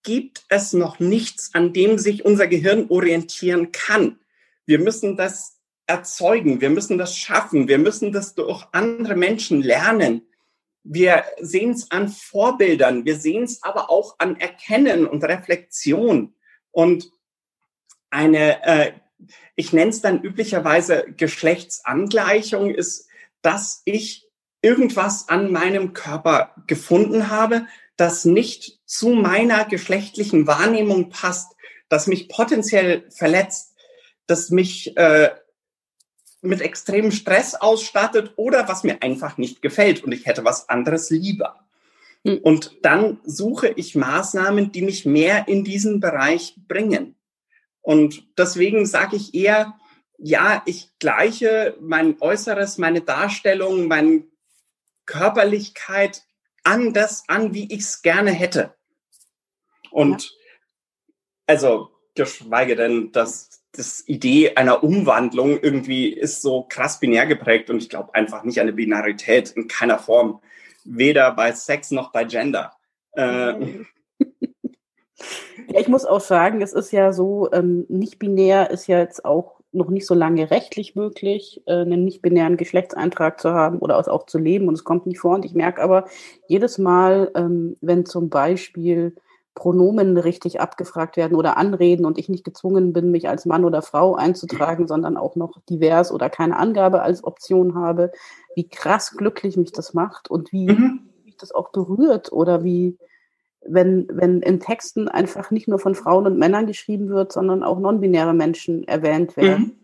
gibt es noch nichts, an dem sich unser Gehirn orientieren kann. Wir müssen das erzeugen, wir müssen das schaffen, wir müssen das durch andere Menschen lernen. Wir sehen es an Vorbildern, wir sehen es aber auch an Erkennen und Reflexion. Und eine äh, ich nenne es dann üblicherweise Geschlechtsangleichung, ist, dass ich irgendwas an meinem Körper gefunden habe, das nicht zu meiner geschlechtlichen Wahrnehmung passt, das mich potenziell verletzt, das mich äh, mit extremem Stress ausstattet oder was mir einfach nicht gefällt und ich hätte was anderes lieber. Hm. Und dann suche ich Maßnahmen, die mich mehr in diesen Bereich bringen. Und deswegen sage ich eher, ja, ich gleiche mein Äußeres, meine Darstellung, meine Körperlichkeit an das an, wie ich es gerne hätte. Und ja. also geschweige denn, dass das Idee einer Umwandlung irgendwie ist so krass binär geprägt und ich glaube einfach nicht an eine Binarität in keiner Form, weder bei Sex noch bei Gender. Äh, Ja, ich muss auch sagen, es ist ja so, ähm, nicht binär ist ja jetzt auch noch nicht so lange rechtlich möglich, äh, einen nicht-binären Geschlechtseintrag zu haben oder auch zu leben und es kommt nicht vor. Und ich merke aber jedes Mal, ähm, wenn zum Beispiel Pronomen richtig abgefragt werden oder Anreden und ich nicht gezwungen bin, mich als Mann oder Frau einzutragen, sondern auch noch divers oder keine Angabe als Option habe, wie krass glücklich mich das macht und wie mhm. mich das auch berührt oder wie, wenn, wenn in Texten einfach nicht nur von Frauen und Männern geschrieben wird, sondern auch non-binäre Menschen erwähnt werden. Mhm.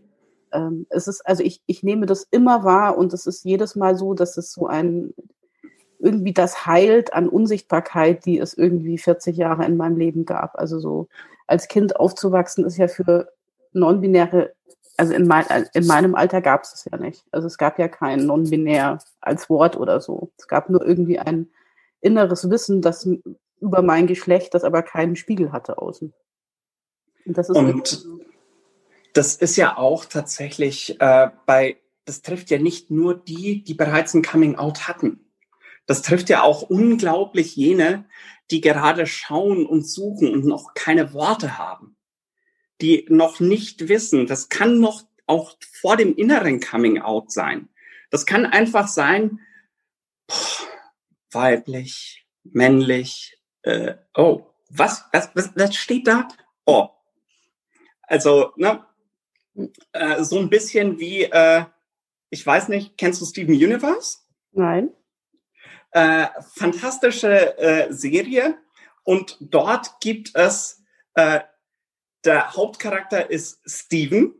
Ähm, es ist, also ich, ich nehme das immer wahr und es ist jedes Mal so, dass es so ein, irgendwie das heilt an Unsichtbarkeit, die es irgendwie 40 Jahre in meinem Leben gab. Also so als Kind aufzuwachsen ist ja für non-binäre, also in, mein, in meinem Alter gab es es ja nicht. Also es gab ja kein non-binär als Wort oder so. Es gab nur irgendwie ein inneres Wissen, das über mein Geschlecht, das aber keinen Spiegel hatte außen. Und das ist, und das ist ja auch tatsächlich äh, bei, das trifft ja nicht nur die, die bereits ein Coming Out hatten. Das trifft ja auch unglaublich jene, die gerade schauen und suchen und noch keine Worte haben. Die noch nicht wissen, das kann noch auch vor dem inneren Coming Out sein. Das kann einfach sein, boah, weiblich, männlich, äh, oh, was, was, was, was steht da? Oh. Also, ne, äh, so ein bisschen wie, äh, ich weiß nicht, kennst du Steven Universe? Nein. Äh, fantastische äh, Serie und dort gibt es, äh, der Hauptcharakter ist Steven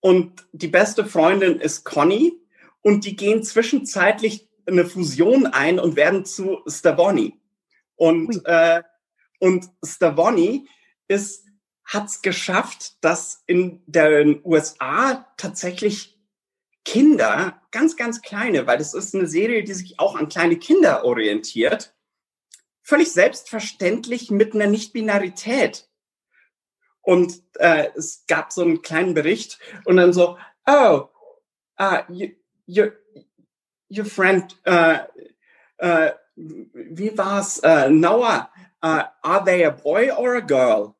und die beste Freundin ist Conny und die gehen zwischenzeitlich eine Fusion ein und werden zu Stavoni. Und, äh, und Stavoni ist, hat es geschafft, dass in den USA tatsächlich Kinder, ganz, ganz kleine, weil das ist eine Serie, die sich auch an kleine Kinder orientiert, völlig selbstverständlich mit einer Nicht-Binarität. Und äh, es gab so einen kleinen Bericht und dann so, oh, uh, you, you, your friend, uh, uh, wie war's? Uh, Noah, uh, are they a boy or a girl?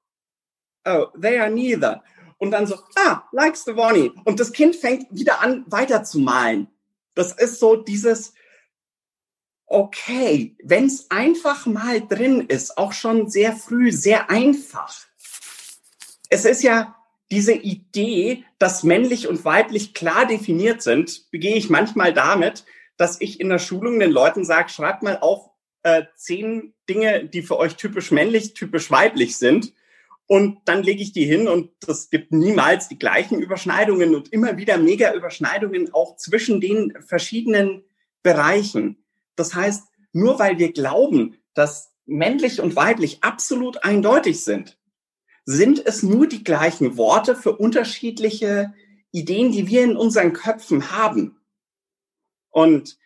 Oh, they are neither. Und dann so, ah, like Stevoni. Und das Kind fängt wieder an, weiter zu malen. Das ist so dieses, okay, wenn es einfach mal drin ist, auch schon sehr früh, sehr einfach. Es ist ja diese Idee, dass männlich und weiblich klar definiert sind, begehe ich manchmal damit, dass ich in der Schulung den Leuten sage, schreibt mal auf äh, zehn Dinge, die für euch typisch männlich, typisch weiblich sind. Und dann lege ich die hin und es gibt niemals die gleichen Überschneidungen und immer wieder mega Überschneidungen auch zwischen den verschiedenen Bereichen. Das heißt, nur weil wir glauben, dass männlich und weiblich absolut eindeutig sind, sind es nur die gleichen Worte für unterschiedliche Ideen, die wir in unseren Köpfen haben. Und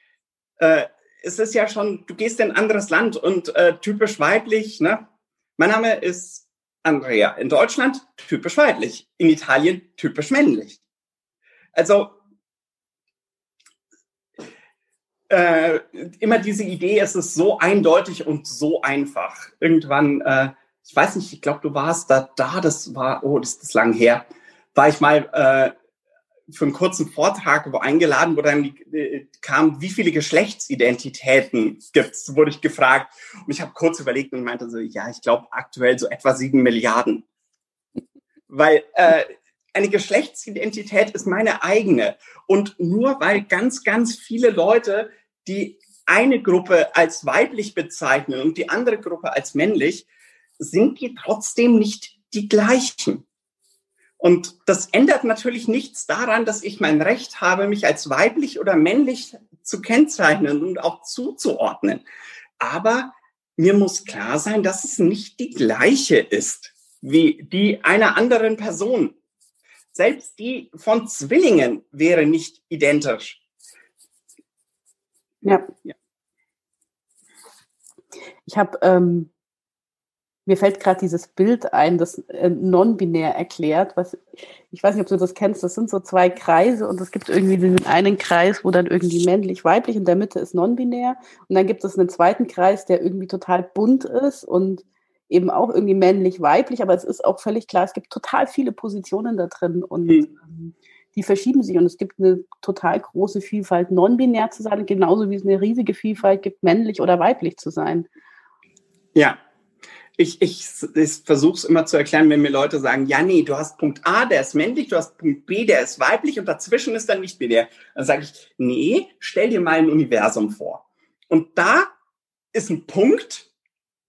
äh, es ist ja schon, du gehst in ein anderes Land und äh, typisch weiblich, ne? Mein Name ist Andrea. In Deutschland typisch weiblich. In Italien typisch männlich. Also äh, immer diese Idee, es ist so eindeutig und so einfach. Irgendwann, äh, ich weiß nicht, ich glaube, du warst da, da, das war, oh, das ist lang her, war ich mal äh, für einen kurzen Vortrag wo eingeladen, wo dann äh, kam, wie viele Geschlechtsidentitäten gibt's, wurde ich gefragt. Und ich habe kurz überlegt und meinte so, ja, ich glaube aktuell so etwa sieben Milliarden. Weil äh, eine Geschlechtsidentität ist meine eigene. Und nur weil ganz, ganz viele Leute die eine Gruppe als weiblich bezeichnen und die andere Gruppe als männlich, sind die trotzdem nicht die gleichen. Und das ändert natürlich nichts daran, dass ich mein Recht habe, mich als weiblich oder männlich zu kennzeichnen und auch zuzuordnen. Aber mir muss klar sein, dass es nicht die gleiche ist wie die einer anderen Person. Selbst die von Zwillingen wäre nicht identisch. Ja. ja. Ich habe ähm, mir fällt gerade dieses Bild ein, das äh, non-binär erklärt, was ich weiß nicht, ob du das kennst, das sind so zwei Kreise und es gibt irgendwie diesen einen Kreis, wo dann irgendwie männlich, weiblich in der Mitte ist non-binär und dann gibt es einen zweiten Kreis, der irgendwie total bunt ist und eben auch irgendwie männlich, weiblich, aber es ist auch völlig klar, es gibt total viele Positionen da drin und mhm. die verschieben sich und es gibt eine total große Vielfalt, non-binär zu sein, genauso wie es eine riesige Vielfalt gibt, männlich oder weiblich zu sein. Ja, ich, ich, ich versuche es immer zu erklären, wenn mir Leute sagen, ja, nee, du hast Punkt A, der ist männlich, du hast Punkt B, der ist weiblich und dazwischen ist dann nicht binär. Dann sage ich, nee, stell dir mal ein Universum vor. Und da ist ein Punkt,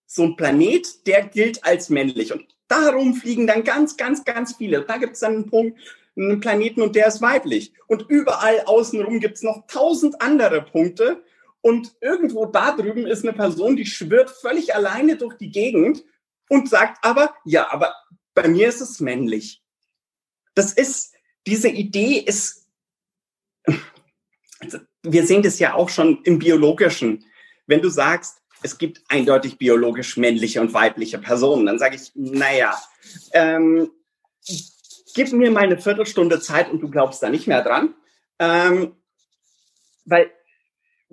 so ein Planet, der gilt als männlich. Und darum fliegen dann ganz, ganz, ganz viele. Da gibt es dann einen Punkt, einen Planeten und der ist weiblich. Und überall außenrum gibt es noch tausend andere Punkte, und irgendwo da drüben ist eine Person, die schwirrt völlig alleine durch die Gegend und sagt aber, ja, aber bei mir ist es männlich. Das ist, diese Idee ist, wir sehen das ja auch schon im Biologischen. Wenn du sagst, es gibt eindeutig biologisch männliche und weibliche Personen, dann sage ich, naja, ähm, gib mir mal eine Viertelstunde Zeit und du glaubst da nicht mehr dran. Ähm, weil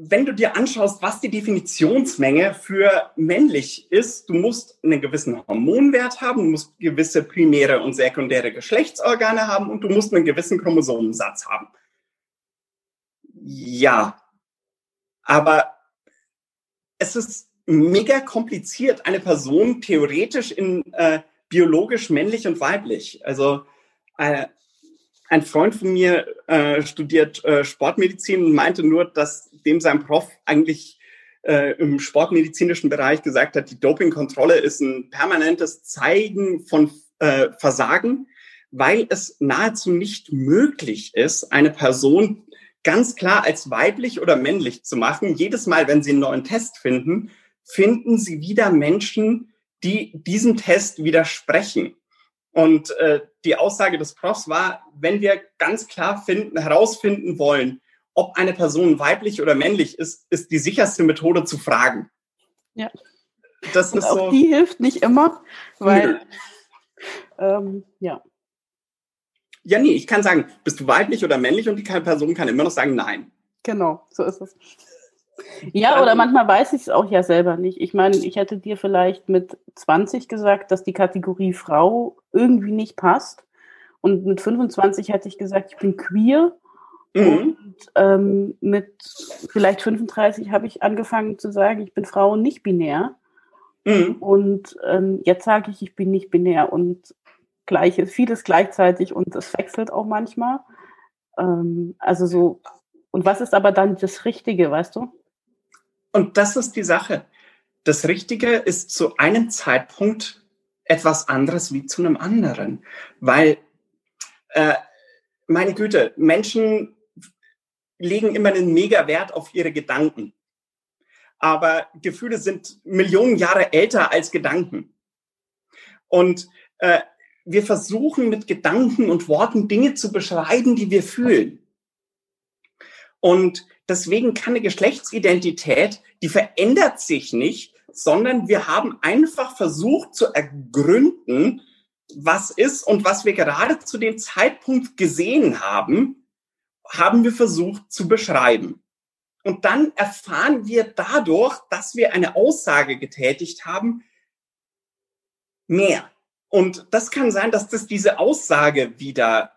wenn du dir anschaust, was die Definitionsmenge für männlich ist, du musst einen gewissen Hormonwert haben, du musst gewisse primäre und sekundäre Geschlechtsorgane haben und du musst einen gewissen Chromosomensatz haben. Ja, aber es ist mega kompliziert, eine Person theoretisch in äh, biologisch männlich und weiblich. Also äh, ein Freund von mir äh, studiert äh, Sportmedizin und meinte nur, dass dem sein Prof eigentlich äh, im sportmedizinischen Bereich gesagt hat, die Dopingkontrolle ist ein permanentes Zeigen von äh, Versagen, weil es nahezu nicht möglich ist, eine Person ganz klar als weiblich oder männlich zu machen. Jedes Mal, wenn sie einen neuen Test finden, finden sie wieder Menschen, die diesem Test widersprechen. Und äh, die Aussage des Profs war, wenn wir ganz klar finden, herausfinden wollen, ob eine Person weiblich oder männlich ist, ist die sicherste Methode zu fragen. Ja. Das Und ist auch so, die hilft nicht immer, weil ähm, ja. Ja, nee, ich kann sagen, bist du weiblich oder männlich und die Person kann immer noch sagen, nein. Genau, so ist es. Ja, oder manchmal weiß ich es auch ja selber nicht. Ich meine, ich hätte dir vielleicht mit 20 gesagt, dass die Kategorie Frau irgendwie nicht passt. Und mit 25 hätte ich gesagt, ich bin queer. Mhm. Und ähm, mit vielleicht 35 habe ich angefangen zu sagen, ich bin Frau und nicht binär. Mhm. Und ähm, jetzt sage ich, ich bin nicht binär und gleiches, vieles gleichzeitig und das wechselt auch manchmal. Ähm, also so, und was ist aber dann das Richtige, weißt du? Und das ist die Sache. Das Richtige ist zu einem Zeitpunkt etwas anderes wie zu einem anderen. Weil, äh, meine Güte, Menschen legen immer einen mega Wert auf ihre Gedanken. Aber Gefühle sind Millionen Jahre älter als Gedanken. Und äh, wir versuchen mit Gedanken und Worten Dinge zu beschreiben, die wir fühlen. Und deswegen kann eine Geschlechtsidentität, die verändert sich nicht, sondern wir haben einfach versucht zu ergründen, was ist und was wir gerade zu dem Zeitpunkt gesehen haben, haben wir versucht zu beschreiben. Und dann erfahren wir dadurch, dass wir eine Aussage getätigt haben, mehr. Und das kann sein, dass das diese Aussage wieder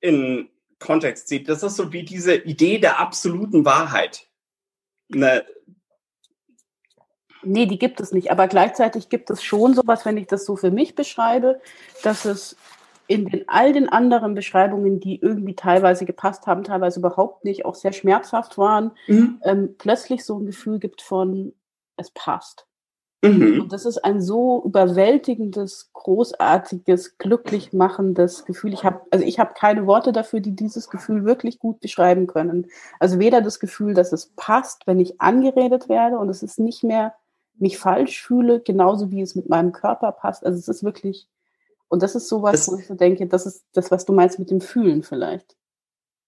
in Kontext sieht. Das ist so wie diese Idee der absoluten Wahrheit. Ne? Nee, die gibt es nicht. Aber gleichzeitig gibt es schon sowas, wenn ich das so für mich beschreibe, dass es in den all den anderen Beschreibungen, die irgendwie teilweise gepasst haben, teilweise überhaupt nicht, auch sehr schmerzhaft waren, mhm. ähm, plötzlich so ein Gefühl gibt von, es passt. Mhm. Und das ist ein so überwältigendes, großartiges, glücklich machendes Gefühl. Ich habe, also ich habe keine Worte dafür, die dieses Gefühl wirklich gut beschreiben können. Also weder das Gefühl, dass es passt, wenn ich angeredet werde und es ist nicht mehr mich falsch fühle, genauso wie es mit meinem Körper passt. Also es ist wirklich, und das ist sowas, das, wo ich so denke, das ist das, was du meinst mit dem Fühlen vielleicht.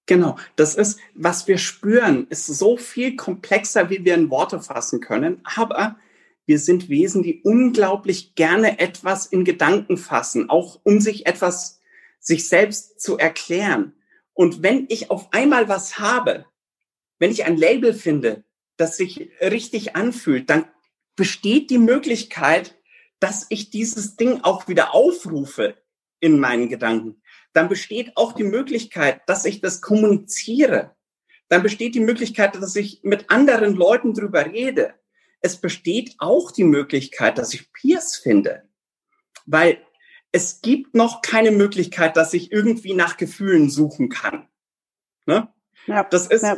Genau, das ist, was wir spüren, ist so viel komplexer, wie wir in Worte fassen können. Aber wir sind Wesen, die unglaublich gerne etwas in Gedanken fassen, auch um sich etwas, sich selbst zu erklären. Und wenn ich auf einmal was habe, wenn ich ein Label finde, das sich richtig anfühlt, dann besteht die Möglichkeit, dass ich dieses Ding auch wieder aufrufe in meinen Gedanken. Dann besteht auch die Möglichkeit, dass ich das kommuniziere. Dann besteht die Möglichkeit, dass ich mit anderen Leuten drüber rede es besteht auch die Möglichkeit, dass ich Peers finde, weil es gibt noch keine Möglichkeit, dass ich irgendwie nach Gefühlen suchen kann. Ne? Ja, das ist, ja.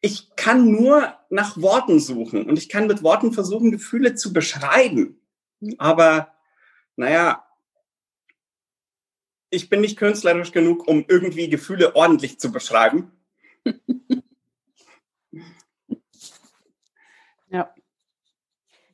ich kann nur nach Worten suchen und ich kann mit Worten versuchen, Gefühle zu beschreiben. Mhm. Aber, naja, ich bin nicht künstlerisch genug, um irgendwie Gefühle ordentlich zu beschreiben. ja.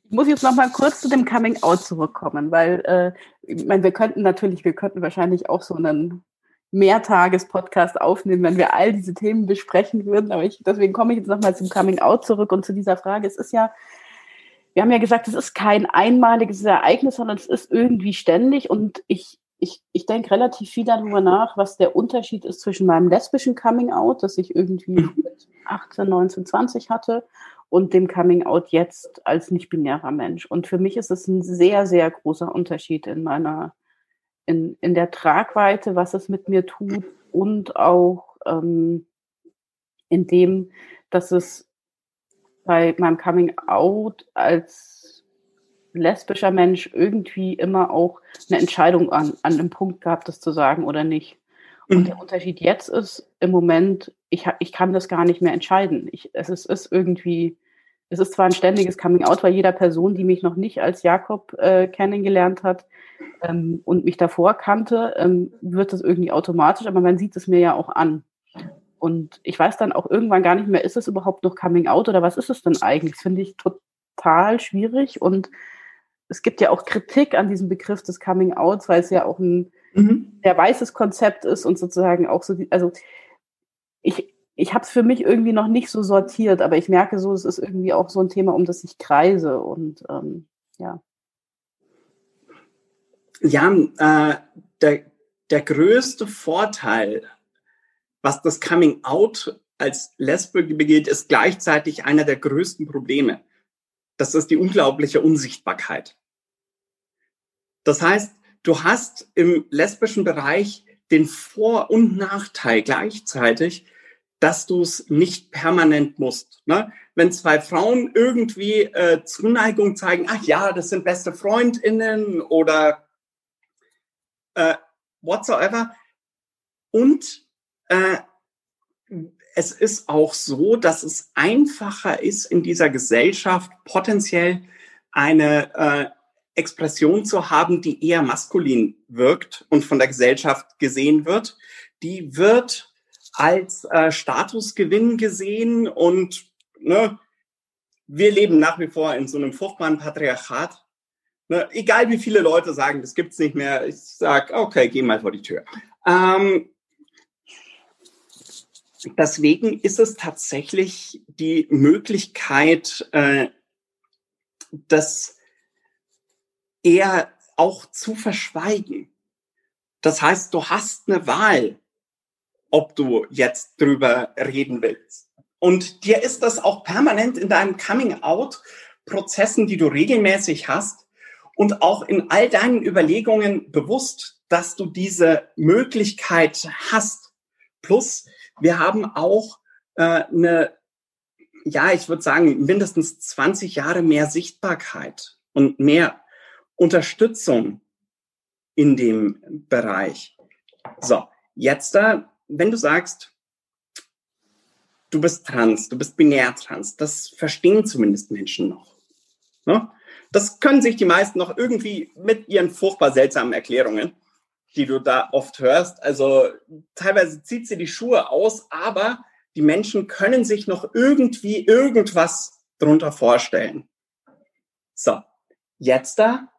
Ich muss jetzt noch mal kurz zu dem Coming Out zurückkommen, weil äh, ich meine, wir könnten natürlich, wir könnten wahrscheinlich auch so einen Mehrtages-Podcast aufnehmen, wenn wir all diese Themen besprechen würden. Aber ich, deswegen komme ich jetzt noch mal zum Coming Out zurück und zu dieser Frage. Es ist ja, wir haben ja gesagt, es ist kein einmaliges Ereignis, sondern es ist irgendwie ständig. Und ich, ich, ich denke relativ viel darüber nach, was der Unterschied ist zwischen meinem lesbischen Coming Out, das ich irgendwie mhm. mit 18, 19, 20 hatte, und dem Coming Out jetzt als nicht-binärer Mensch. Und für mich ist es ein sehr, sehr großer Unterschied in meiner, in, in der Tragweite, was es mit mir tut und auch ähm, in dem, dass es bei meinem Coming Out als lesbischer Mensch irgendwie immer auch eine Entscheidung an, an dem Punkt gab, das zu sagen oder nicht. Und mhm. der Unterschied jetzt ist im Moment, ich, ich kann das gar nicht mehr entscheiden. Ich, es ist, ist irgendwie, es ist zwar ein ständiges Coming-out, weil jeder Person, die mich noch nicht als Jakob äh, kennengelernt hat ähm, und mich davor kannte, ähm, wird das irgendwie automatisch, aber man sieht es mir ja auch an. Und ich weiß dann auch irgendwann gar nicht mehr, ist es überhaupt noch Coming-out oder was ist es denn eigentlich? Das finde ich total schwierig und es gibt ja auch Kritik an diesem Begriff des Coming-outs, weil es ja auch ein mhm. sehr weißes Konzept ist und sozusagen auch so, also ich, ich habe es für mich irgendwie noch nicht so sortiert, aber ich merke so, es ist irgendwie auch so ein Thema, um das ich kreise und ähm, ja. Ja, äh, der, der größte Vorteil, was das Coming Out als Lesbe begeht, ist gleichzeitig einer der größten Probleme. Das ist die unglaubliche Unsichtbarkeit. Das heißt, du hast im lesbischen Bereich den Vor- und Nachteil gleichzeitig, dass du es nicht permanent musst. Ne? Wenn zwei Frauen irgendwie äh, Zuneigung zeigen, ach ja, das sind beste Freundinnen oder äh, whatsoever. Und äh, es ist auch so, dass es einfacher ist, in dieser Gesellschaft potenziell eine äh, Expression zu haben, die eher maskulin wirkt und von der Gesellschaft gesehen wird. Die wird als äh, Statusgewinn gesehen und ne, wir leben nach wie vor in so einem furchtbaren Patriarchat. Ne, egal wie viele Leute sagen, das gibt's nicht mehr, ich sag, okay, geh mal vor die Tür. Ähm, deswegen ist es tatsächlich die Möglichkeit, äh, das eher auch zu verschweigen. Das heißt, du hast eine Wahl, ob du jetzt drüber reden willst. Und dir ist das auch permanent in deinem Coming-out-Prozessen, die du regelmäßig hast und auch in all deinen Überlegungen bewusst, dass du diese Möglichkeit hast. Plus, wir haben auch äh, eine, ja, ich würde sagen, mindestens 20 Jahre mehr Sichtbarkeit und mehr Unterstützung in dem Bereich. So, jetzt da, wenn du sagst, du bist trans, du bist binär trans, das verstehen zumindest Menschen noch. Ne? Das können sich die meisten noch irgendwie mit ihren furchtbar seltsamen Erklärungen, die du da oft hörst. Also teilweise zieht sie die Schuhe aus, aber die Menschen können sich noch irgendwie irgendwas drunter vorstellen. So, jetzt da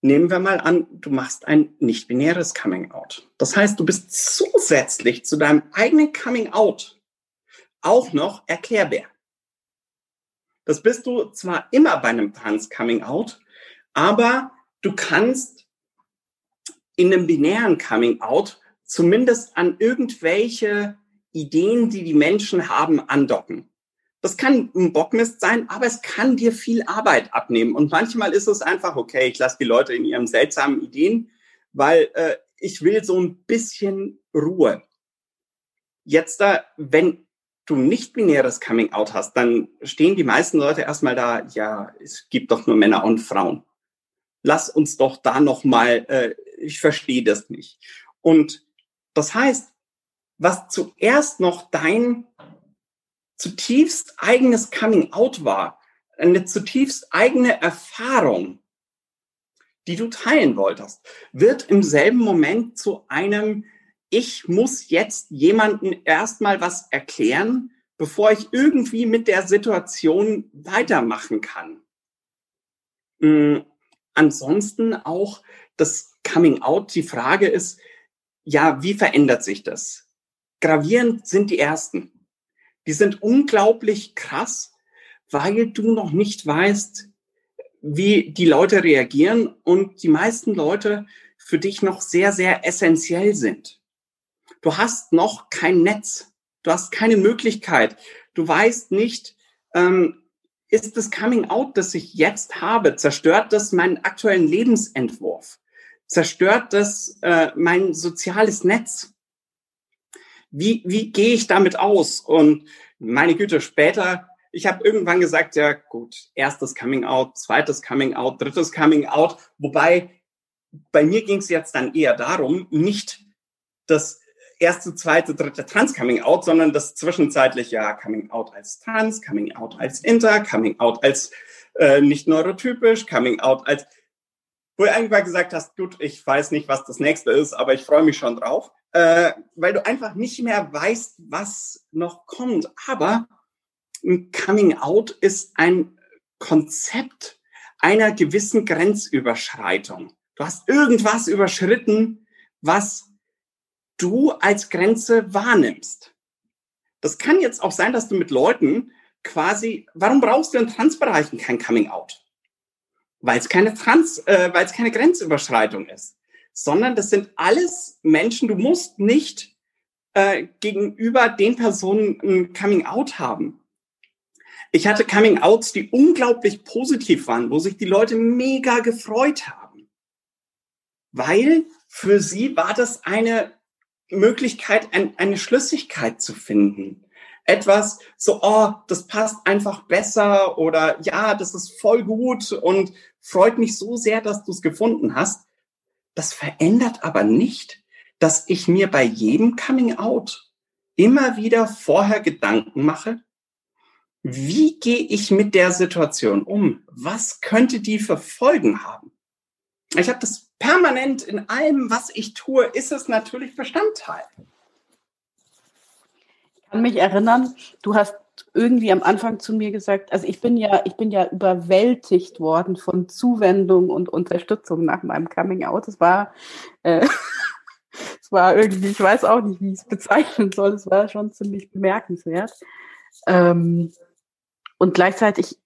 nehmen wir mal an, du machst ein nicht-binäres Coming-out. Das heißt, du bist zusätzlich zu deinem eigenen Coming-out auch noch erklärbar. Das bist du zwar immer bei einem Trans-Coming-out, aber du kannst in einem binären Coming-out zumindest an irgendwelche Ideen, die die Menschen haben, andocken. Das kann ein Bockmist sein, aber es kann dir viel Arbeit abnehmen. Und manchmal ist es einfach, okay, ich lasse die Leute in ihren seltsamen Ideen, weil äh, ich will so ein bisschen Ruhe. Jetzt da, wenn du nicht binäres Coming Out hast, dann stehen die meisten Leute erstmal da, ja, es gibt doch nur Männer und Frauen. Lass uns doch da noch mal, äh, ich verstehe das nicht. Und das heißt, was zuerst noch dein zutiefst eigenes Coming Out war, eine zutiefst eigene Erfahrung, die du teilen wolltest, wird im selben Moment zu einem, ich muss jetzt jemanden erstmal was erklären, bevor ich irgendwie mit der Situation weitermachen kann. Mhm. Ansonsten auch das Coming Out, die Frage ist, ja, wie verändert sich das? Gravierend sind die ersten die sind unglaublich krass, weil du noch nicht weißt, wie die Leute reagieren und die meisten Leute für dich noch sehr, sehr essentiell sind. Du hast noch kein Netz. Du hast keine Möglichkeit. Du weißt nicht, ähm, ist das Coming Out, das ich jetzt habe, zerstört das meinen aktuellen Lebensentwurf? Zerstört das äh, mein soziales Netz? Wie, wie gehe ich damit aus? Und meine Güte, später, ich habe irgendwann gesagt, ja gut, erstes Coming Out, zweites Coming Out, drittes Coming Out, wobei bei mir ging es jetzt dann eher darum, nicht das erste, zweite, dritte Trans-Coming Out, sondern das zwischenzeitliche ja, Coming Out als Trans, Coming Out als Inter, Coming Out als äh, nicht neurotypisch, Coming Out als, wo du irgendwann gesagt hast, gut, ich weiß nicht, was das nächste ist, aber ich freue mich schon drauf äh, weil du einfach nicht mehr weißt, was noch kommt. Aber ein Coming Out ist ein Konzept einer gewissen Grenzüberschreitung. Du hast irgendwas überschritten, was du als Grenze wahrnimmst. Das kann jetzt auch sein, dass du mit Leuten quasi, warum brauchst du in Transbereichen kein Coming Out? Weil es keine Trans, äh, weil es keine Grenzüberschreitung ist sondern das sind alles Menschen, du musst nicht äh, gegenüber den Personen ein Coming Out haben. Ich hatte Coming Outs, die unglaublich positiv waren, wo sich die Leute mega gefreut haben. Weil für sie war das eine Möglichkeit, ein, eine Schlüssigkeit zu finden. Etwas so, oh, das passt einfach besser oder ja, das ist voll gut und freut mich so sehr, dass du es gefunden hast. Das verändert aber nicht, dass ich mir bei jedem Coming Out immer wieder vorher Gedanken mache, wie gehe ich mit der Situation um? Was könnte die für Folgen haben? Ich habe das permanent in allem, was ich tue, ist es natürlich Bestandteil. Ich kann mich erinnern, du hast irgendwie am Anfang zu mir gesagt, also ich bin ja, ich bin ja überwältigt worden von Zuwendung und Unterstützung nach meinem Coming Out. Es war, äh, es war irgendwie, ich weiß auch nicht, wie ich es bezeichnen soll. Es war schon ziemlich bemerkenswert. Ähm, und gleichzeitig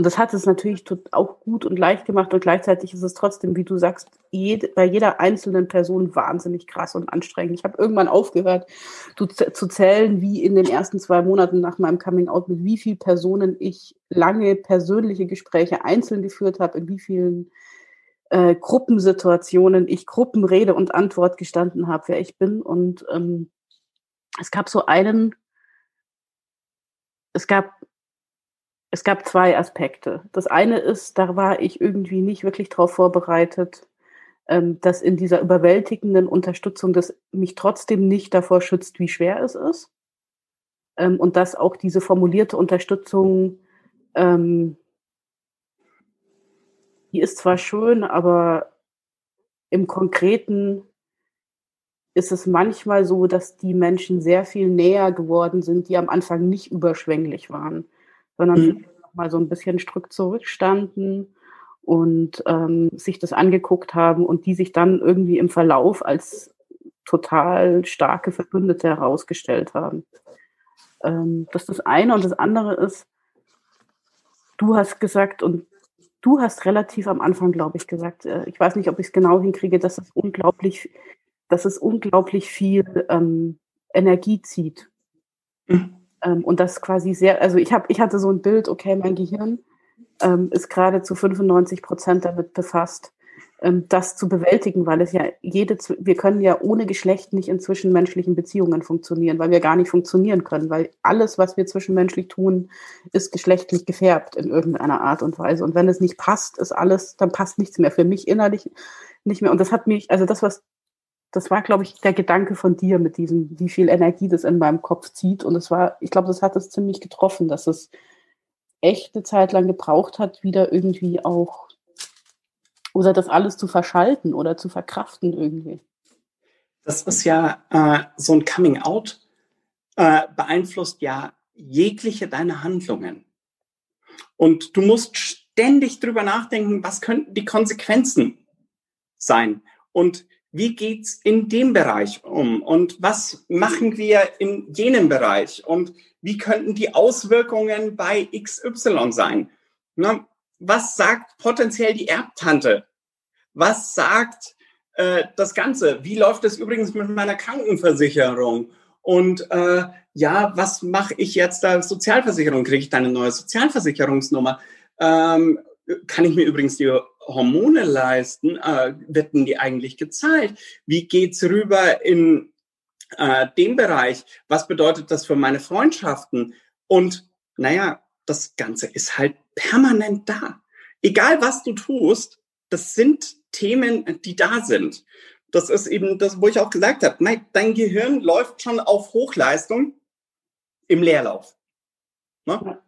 und das hat es natürlich auch gut und leicht gemacht und gleichzeitig ist es trotzdem, wie du sagst, jede, bei jeder einzelnen Person wahnsinnig krass und anstrengend. Ich habe irgendwann aufgehört zu, zu zählen, wie in den ersten zwei Monaten nach meinem Coming Out, mit wie vielen Personen ich lange persönliche Gespräche einzeln geführt habe, in wie vielen äh, Gruppensituationen ich Gruppenrede und Antwort gestanden habe, wer ich bin. Und ähm, es gab so einen, es gab es gab zwei Aspekte. Das eine ist, da war ich irgendwie nicht wirklich darauf vorbereitet, ähm, dass in dieser überwältigenden Unterstützung das mich trotzdem nicht davor schützt, wie schwer es ist. Ähm, und dass auch diese formulierte Unterstützung, ähm, die ist zwar schön, aber im Konkreten ist es manchmal so, dass die Menschen sehr viel näher geworden sind, die am Anfang nicht überschwänglich waren, sondern mhm. mal so ein bisschen Stück zurückstanden und ähm, sich das angeguckt haben und die sich dann irgendwie im Verlauf als total starke Verbündete herausgestellt haben. Ähm, das ist das eine. Und das andere ist, du hast gesagt, und du hast relativ am Anfang, glaube ich, gesagt, äh, ich weiß nicht, ob ich es genau hinkriege, dass es unglaublich, dass es unglaublich viel ähm, Energie zieht. Mhm. Ähm, und das quasi sehr, also ich habe, ich hatte so ein Bild, okay, mein Gehirn ähm, ist gerade zu 95 Prozent damit befasst, ähm, das zu bewältigen, weil es ja jede, wir können ja ohne Geschlecht nicht in zwischenmenschlichen Beziehungen funktionieren, weil wir gar nicht funktionieren können, weil alles, was wir zwischenmenschlich tun, ist geschlechtlich gefärbt in irgendeiner Art und Weise. Und wenn es nicht passt, ist alles, dann passt nichts mehr für mich innerlich nicht mehr. Und das hat mich, also das, was, das war, glaube ich, der Gedanke von dir mit diesem, wie viel Energie das in meinem Kopf zieht. Und es war, ich glaube, das hat es ziemlich getroffen, dass es echt eine Zeit lang gebraucht hat, wieder irgendwie auch oder das alles zu verschalten oder zu verkraften irgendwie. Das ist ja äh, so ein Coming Out äh, beeinflusst ja jegliche deine Handlungen. Und du musst ständig drüber nachdenken, was könnten die Konsequenzen sein und wie geht's in dem Bereich um und was machen wir in jenem Bereich und wie könnten die Auswirkungen bei XY sein? Na, was sagt potenziell die Erbtante? Was sagt äh, das Ganze? Wie läuft es übrigens mit meiner Krankenversicherung? Und äh, ja, was mache ich jetzt da? Sozialversicherung, kriege ich da eine neue Sozialversicherungsnummer? Ähm, kann ich mir übrigens die Hormone leisten? Äh, werden die eigentlich gezahlt? Wie geht's rüber in äh, dem Bereich? Was bedeutet das für meine Freundschaften? Und naja, das Ganze ist halt permanent da. Egal was du tust, das sind Themen, die da sind. Das ist eben das, wo ich auch gesagt habe, nein, dein Gehirn läuft schon auf Hochleistung im Leerlauf. Ne?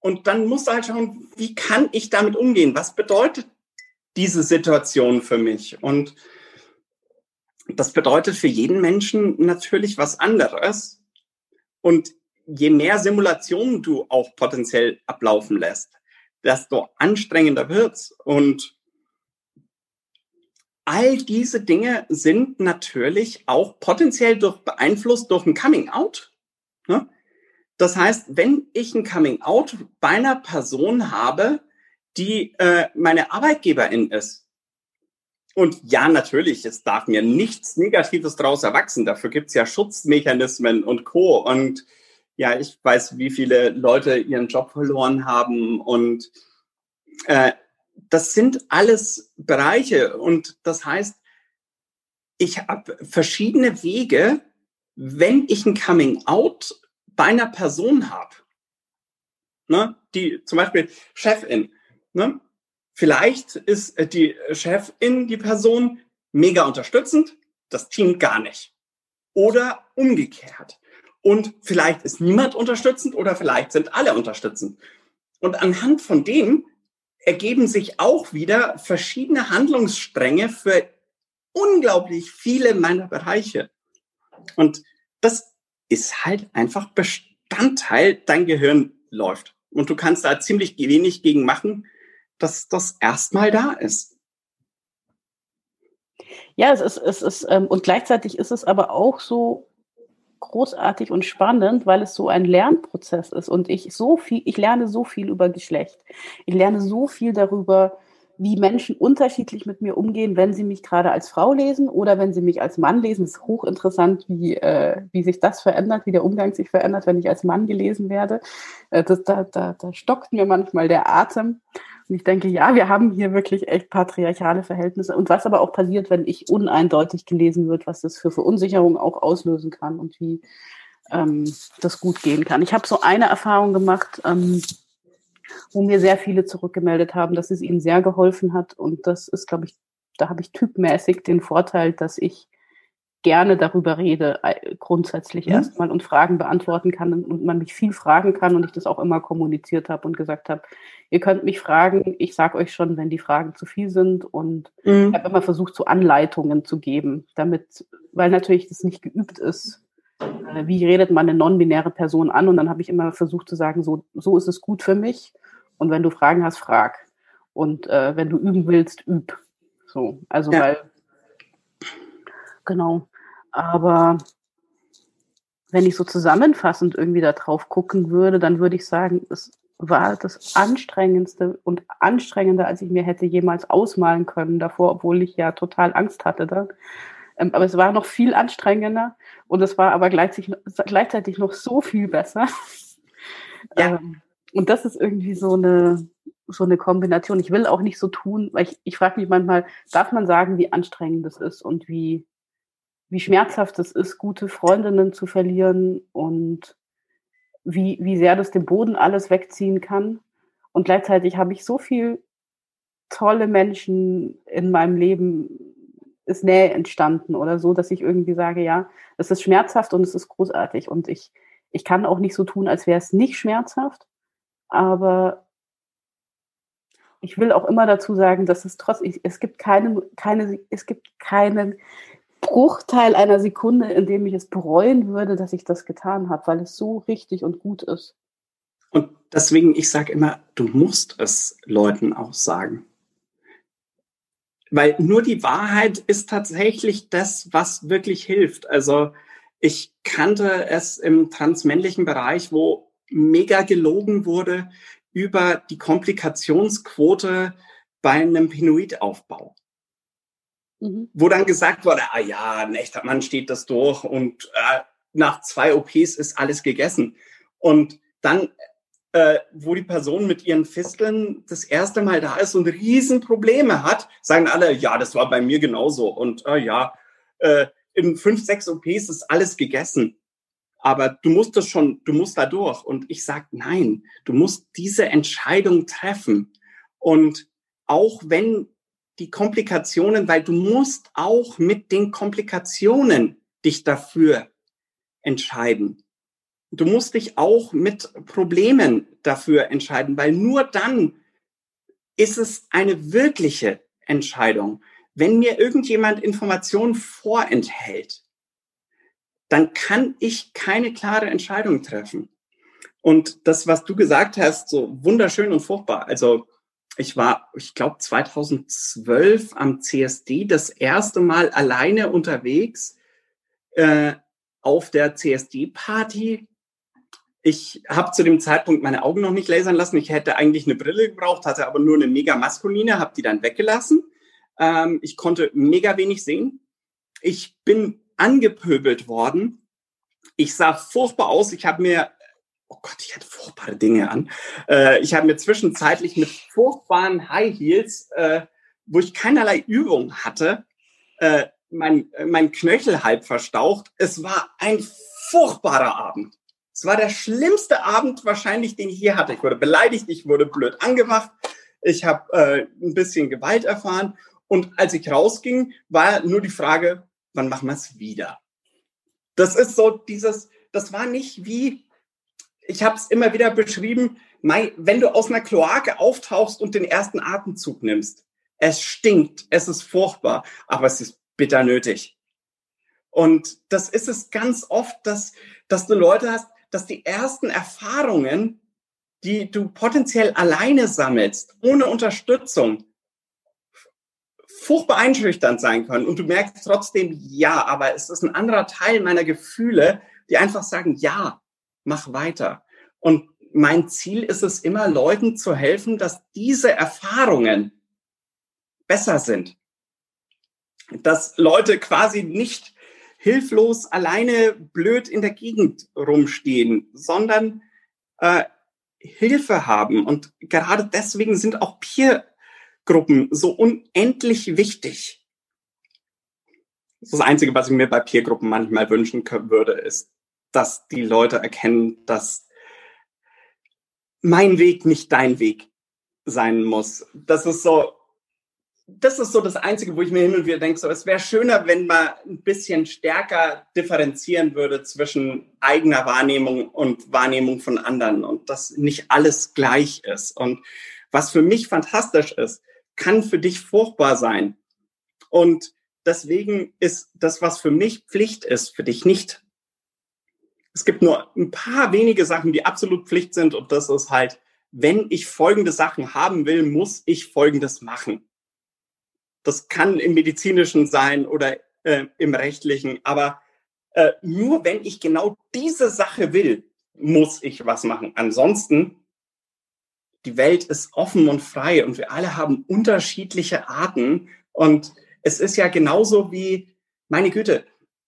Und dann musst du halt schauen, wie kann ich damit umgehen? Was bedeutet diese Situation für mich? Und das bedeutet für jeden Menschen natürlich was anderes. Und je mehr Simulationen du auch potenziell ablaufen lässt, desto anstrengender wird's. Und all diese Dinge sind natürlich auch potenziell durch beeinflusst durch ein Coming Out. Ne? Das heißt, wenn ich ein Coming Out bei einer Person habe, die äh, meine Arbeitgeberin ist, und ja, natürlich, es darf mir nichts Negatives daraus erwachsen. Dafür gibt's ja Schutzmechanismen und Co. Und ja, ich weiß, wie viele Leute ihren Job verloren haben. Und äh, das sind alles Bereiche. Und das heißt, ich habe verschiedene Wege, wenn ich ein Coming Out bei einer Person habe. Ne, die zum Beispiel Chefin. Ne, Vielleicht ist äh, die Chefin, die Person, mega unterstützend, das Team gar nicht. Oder umgekehrt. Und vielleicht ist niemand unterstützend oder vielleicht sind alle unterstützend. Und anhand von dem ergeben sich auch wieder verschiedene Handlungsstränge für unglaublich viele meiner Bereiche. Und das ist halt einfach Bestandteil, dein Gehirn läuft. Und du kannst da ziemlich wenig gegen machen, dass das erstmal da ist. Ja, es ist, es ist, ähm, und gleichzeitig ist es aber auch so großartig und spannend, weil es so ein Lernprozess ist und ich so viel, ich lerne so viel über Geschlecht. Ich lerne so viel darüber, wie Menschen unterschiedlich mit mir umgehen, wenn sie mich gerade als Frau lesen oder wenn sie mich als Mann lesen. Es ist hochinteressant, wie, äh, wie sich das verändert, wie der Umgang sich verändert, wenn ich als Mann gelesen werde. Äh, das, da, da, da stockt mir manchmal der Atem. Und ich denke, ja, wir haben hier wirklich echt patriarchale Verhältnisse. Und was aber auch passiert, wenn ich uneindeutig gelesen wird, was das für Verunsicherung auch auslösen kann und wie ähm, das gut gehen kann. Ich habe so eine Erfahrung gemacht, ähm, wo mir sehr viele zurückgemeldet haben, dass es ihnen sehr geholfen hat. Und das ist, glaube ich, da habe ich typmäßig den Vorteil, dass ich gerne darüber rede, äh, grundsätzlich mhm. erstmal und Fragen beantworten kann und man mich viel fragen kann und ich das auch immer kommuniziert habe und gesagt habe, ihr könnt mich fragen, ich sage euch schon, wenn die Fragen zu viel sind und mhm. ich habe immer versucht, so Anleitungen zu geben, damit, weil natürlich das nicht geübt ist, äh, wie redet man eine non-binäre Person an und dann habe ich immer versucht zu sagen, so, so ist es gut für mich und wenn du Fragen hast, frag und äh, wenn du üben willst, üb. So, also ja. weil genau. Aber wenn ich so zusammenfassend irgendwie da drauf gucken würde, dann würde ich sagen, es war das anstrengendste und anstrengender, als ich mir hätte jemals ausmalen können davor, obwohl ich ja total Angst hatte da. Ähm, aber es war noch viel anstrengender und es war aber gleichzeitig, gleichzeitig noch so viel besser. Ja. Ähm, und das ist irgendwie so eine, so eine Kombination. Ich will auch nicht so tun, weil ich, ich frage mich manchmal, darf man sagen, wie anstrengend das ist und wie, wie schmerzhaft es ist, gute Freundinnen zu verlieren und wie, wie sehr das den Boden alles wegziehen kann. Und gleichzeitig habe ich so viel tolle Menschen in meinem Leben, ist Nähe entstanden oder so, dass ich irgendwie sage, ja, es ist schmerzhaft und es ist großartig. Und ich, ich kann auch nicht so tun, als wäre es nicht schmerzhaft. Aber ich will auch immer dazu sagen, dass es trotzdem, es gibt keine, keine, es gibt keinen Bruchteil einer Sekunde, in dem ich es bereuen würde, dass ich das getan habe, weil es so richtig und gut ist. Und deswegen, ich sage immer, du musst es Leuten auch sagen. Weil nur die Wahrheit ist tatsächlich das, was wirklich hilft. Also ich kannte es im transmännlichen Bereich, wo mega gelogen wurde über die Komplikationsquote bei einem Pinoidaufbau. Mhm. Wo dann gesagt wurde, ah ja, ein echter Mann steht das durch und äh, nach zwei OPs ist alles gegessen. Und dann, äh, wo die Person mit ihren Fisteln das erste Mal da ist und Riesenprobleme hat, sagen alle, ja, das war bei mir genauso. Und äh, ja, äh, in fünf, sechs OPs ist alles gegessen. Aber du musst das schon, du musst da durch. Und ich sage, nein, du musst diese Entscheidung treffen. Und auch wenn die Komplikationen, weil du musst auch mit den Komplikationen dich dafür entscheiden. Du musst dich auch mit Problemen dafür entscheiden, weil nur dann ist es eine wirkliche Entscheidung. Wenn mir irgendjemand Informationen vorenthält, dann kann ich keine klare Entscheidung treffen. Und das, was du gesagt hast, so wunderschön und furchtbar. Also ich war, ich glaube, 2012 am CSD das erste Mal alleine unterwegs äh, auf der CSD-Party. Ich habe zu dem Zeitpunkt meine Augen noch nicht lasern lassen. Ich hätte eigentlich eine Brille gebraucht, hatte aber nur eine mega maskuline, habe die dann weggelassen. Ähm, ich konnte mega wenig sehen. Ich bin angepöbelt worden. Ich sah furchtbar aus. Ich habe mir oh Gott, ich hatte furchtbare Dinge an. Äh, ich habe mir zwischenzeitlich mit furchtbaren High Heels, äh, wo ich keinerlei Übung hatte, äh, mein, mein Knöchel halb verstaucht. Es war ein furchtbarer Abend. Es war der schlimmste Abend wahrscheinlich, den ich je hatte. Ich wurde beleidigt, ich wurde blöd angemacht, ich habe äh, ein bisschen Gewalt erfahren. Und als ich rausging, war nur die Frage, wann machen wir es wieder? Das ist so dieses, das war nicht wie ich habe es immer wieder beschrieben, wenn du aus einer Kloake auftauchst und den ersten Atemzug nimmst, es stinkt, es ist furchtbar, aber es ist bitter nötig. Und das ist es ganz oft, dass, dass du Leute hast, dass die ersten Erfahrungen, die du potenziell alleine sammelst, ohne Unterstützung, furchtbar einschüchternd sein können. Und du merkst trotzdem, ja, aber es ist ein anderer Teil meiner Gefühle, die einfach sagen, ja, mach weiter. Und mein Ziel ist es immer, Leuten zu helfen, dass diese Erfahrungen besser sind. Dass Leute quasi nicht hilflos alleine blöd in der Gegend rumstehen, sondern äh, Hilfe haben. Und gerade deswegen sind auch Peer-Gruppen so unendlich wichtig. Das Einzige, was ich mir bei Peer-Gruppen manchmal wünschen würde, ist, dass die Leute erkennen, dass mein Weg nicht dein Weg sein muss. Das ist so, das ist so das Einzige, wo ich mir hin und wieder denke, so, es wäre schöner, wenn man ein bisschen stärker differenzieren würde zwischen eigener Wahrnehmung und Wahrnehmung von anderen und dass nicht alles gleich ist. Und was für mich fantastisch ist, kann für dich furchtbar sein. Und deswegen ist das, was für mich Pflicht ist, für dich nicht. Es gibt nur ein paar wenige Sachen, die absolut Pflicht sind und das ist halt, wenn ich folgende Sachen haben will, muss ich folgendes machen. Das kann im medizinischen sein oder äh, im rechtlichen, aber äh, nur wenn ich genau diese Sache will, muss ich was machen. Ansonsten, die Welt ist offen und frei und wir alle haben unterschiedliche Arten und es ist ja genauso wie, meine Güte,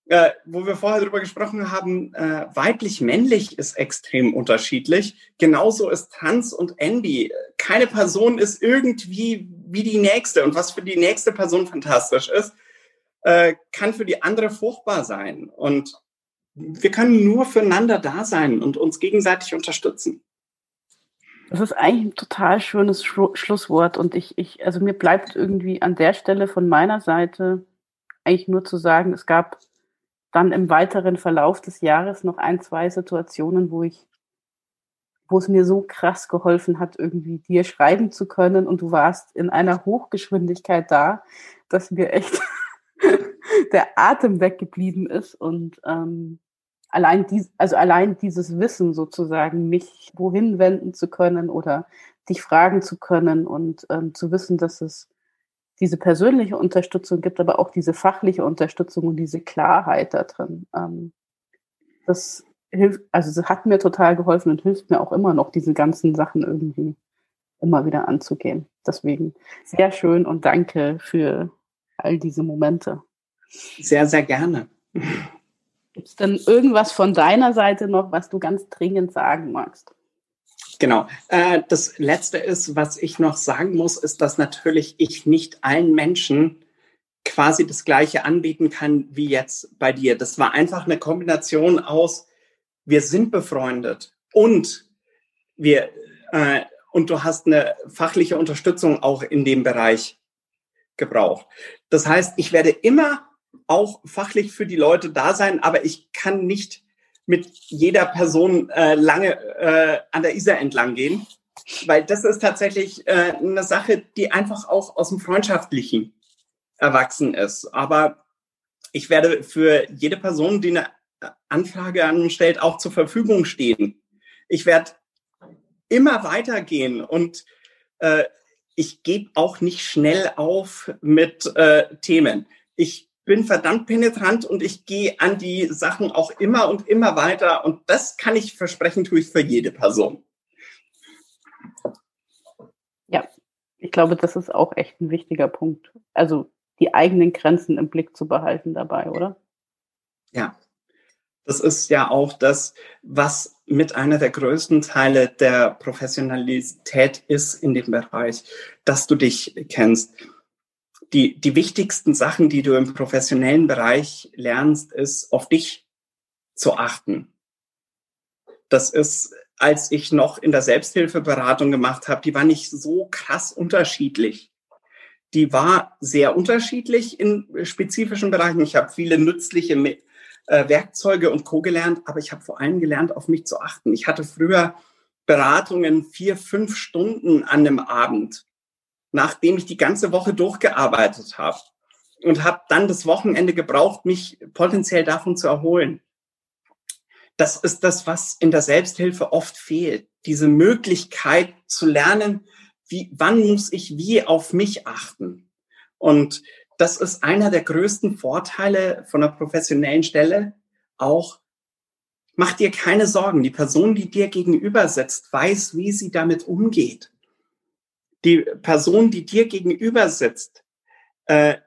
äh, wo wir vorher darüber gesprochen haben, äh, weiblich-männlich ist extrem unterschiedlich. Genauso ist Trans und Envy. Keine Person ist irgendwie wie die nächste. Und was für die nächste Person fantastisch ist, äh, kann für die andere furchtbar sein. Und wir können nur füreinander da sein und uns gegenseitig unterstützen. Das ist eigentlich ein total schönes Schlusswort. Und ich, ich, also mir bleibt irgendwie an der Stelle von meiner Seite eigentlich nur zu sagen, es gab dann im weiteren Verlauf des Jahres noch ein, zwei Situationen, wo ich, wo es mir so krass geholfen hat, irgendwie dir schreiben zu können. Und du warst in einer Hochgeschwindigkeit da, dass mir echt der Atem weggeblieben ist. Und ähm, allein dies, also allein dieses Wissen sozusagen, mich wohin wenden zu können oder dich fragen zu können und ähm, zu wissen, dass es diese persönliche Unterstützung gibt, aber auch diese fachliche Unterstützung und diese Klarheit da drin. Ähm, das hilft, also es hat mir total geholfen und hilft mir auch immer noch, diese ganzen Sachen irgendwie immer wieder anzugehen. Deswegen sehr schön und danke für all diese Momente. Sehr, sehr gerne. Gibt es denn irgendwas von deiner Seite noch, was du ganz dringend sagen magst? Genau. Äh, das Letzte ist, was ich noch sagen muss, ist, dass natürlich ich nicht allen Menschen quasi das Gleiche anbieten kann wie jetzt bei dir. Das war einfach eine Kombination aus, wir sind befreundet und wir äh, und du hast eine fachliche Unterstützung auch in dem Bereich gebraucht. Das heißt, ich werde immer auch fachlich für die Leute da sein, aber ich kann nicht mit jeder Person äh, lange äh, an der Isar entlang gehen, weil das ist tatsächlich äh, eine Sache, die einfach auch aus dem Freundschaftlichen erwachsen ist. Aber ich werde für jede Person, die eine Anfrage an uns stellt, auch zur Verfügung stehen. Ich werde immer weitergehen und äh, ich gebe auch nicht schnell auf mit äh, Themen. Ich bin verdammt penetrant und ich gehe an die Sachen auch immer und immer weiter. Und das kann ich versprechen, tue ich für jede Person. Ja, ich glaube, das ist auch echt ein wichtiger Punkt. Also die eigenen Grenzen im Blick zu behalten dabei, oder? Ja, das ist ja auch das, was mit einer der größten Teile der Professionalität ist in dem Bereich, dass du dich kennst die, die wichtigsten Sachen, die du im professionellen Bereich lernst, ist auf dich zu achten. Das ist, als ich noch in der Selbsthilfeberatung gemacht habe, die war nicht so krass unterschiedlich. Die war sehr unterschiedlich in spezifischen Bereichen. Ich habe viele nützliche äh, Werkzeuge und Co gelernt, aber ich habe vor allem gelernt, auf mich zu achten. Ich hatte früher Beratungen vier, fünf Stunden an einem Abend nachdem ich die ganze Woche durchgearbeitet habe und habe dann das Wochenende gebraucht, mich potenziell davon zu erholen. Das ist das, was in der Selbsthilfe oft fehlt. Diese Möglichkeit zu lernen, wie, wann muss ich wie auf mich achten? Und das ist einer der größten Vorteile von einer professionellen Stelle. Auch mach dir keine Sorgen. Die Person, die dir gegenüber sitzt, weiß, wie sie damit umgeht die Person, die dir gegenüber sitzt, äh,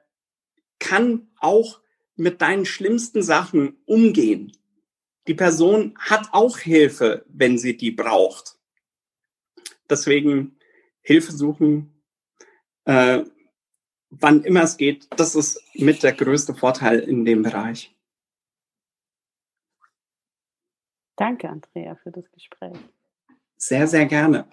kann auch mit deinen schlimmsten Sachen umgehen. Die Person hat auch Hilfe, wenn sie die braucht. Deswegen Hilfe suchen, äh, wann immer es geht, das ist mit der größte Vorteil in dem Bereich. Danke, Andrea, für das Gespräch. Sehr, sehr gerne.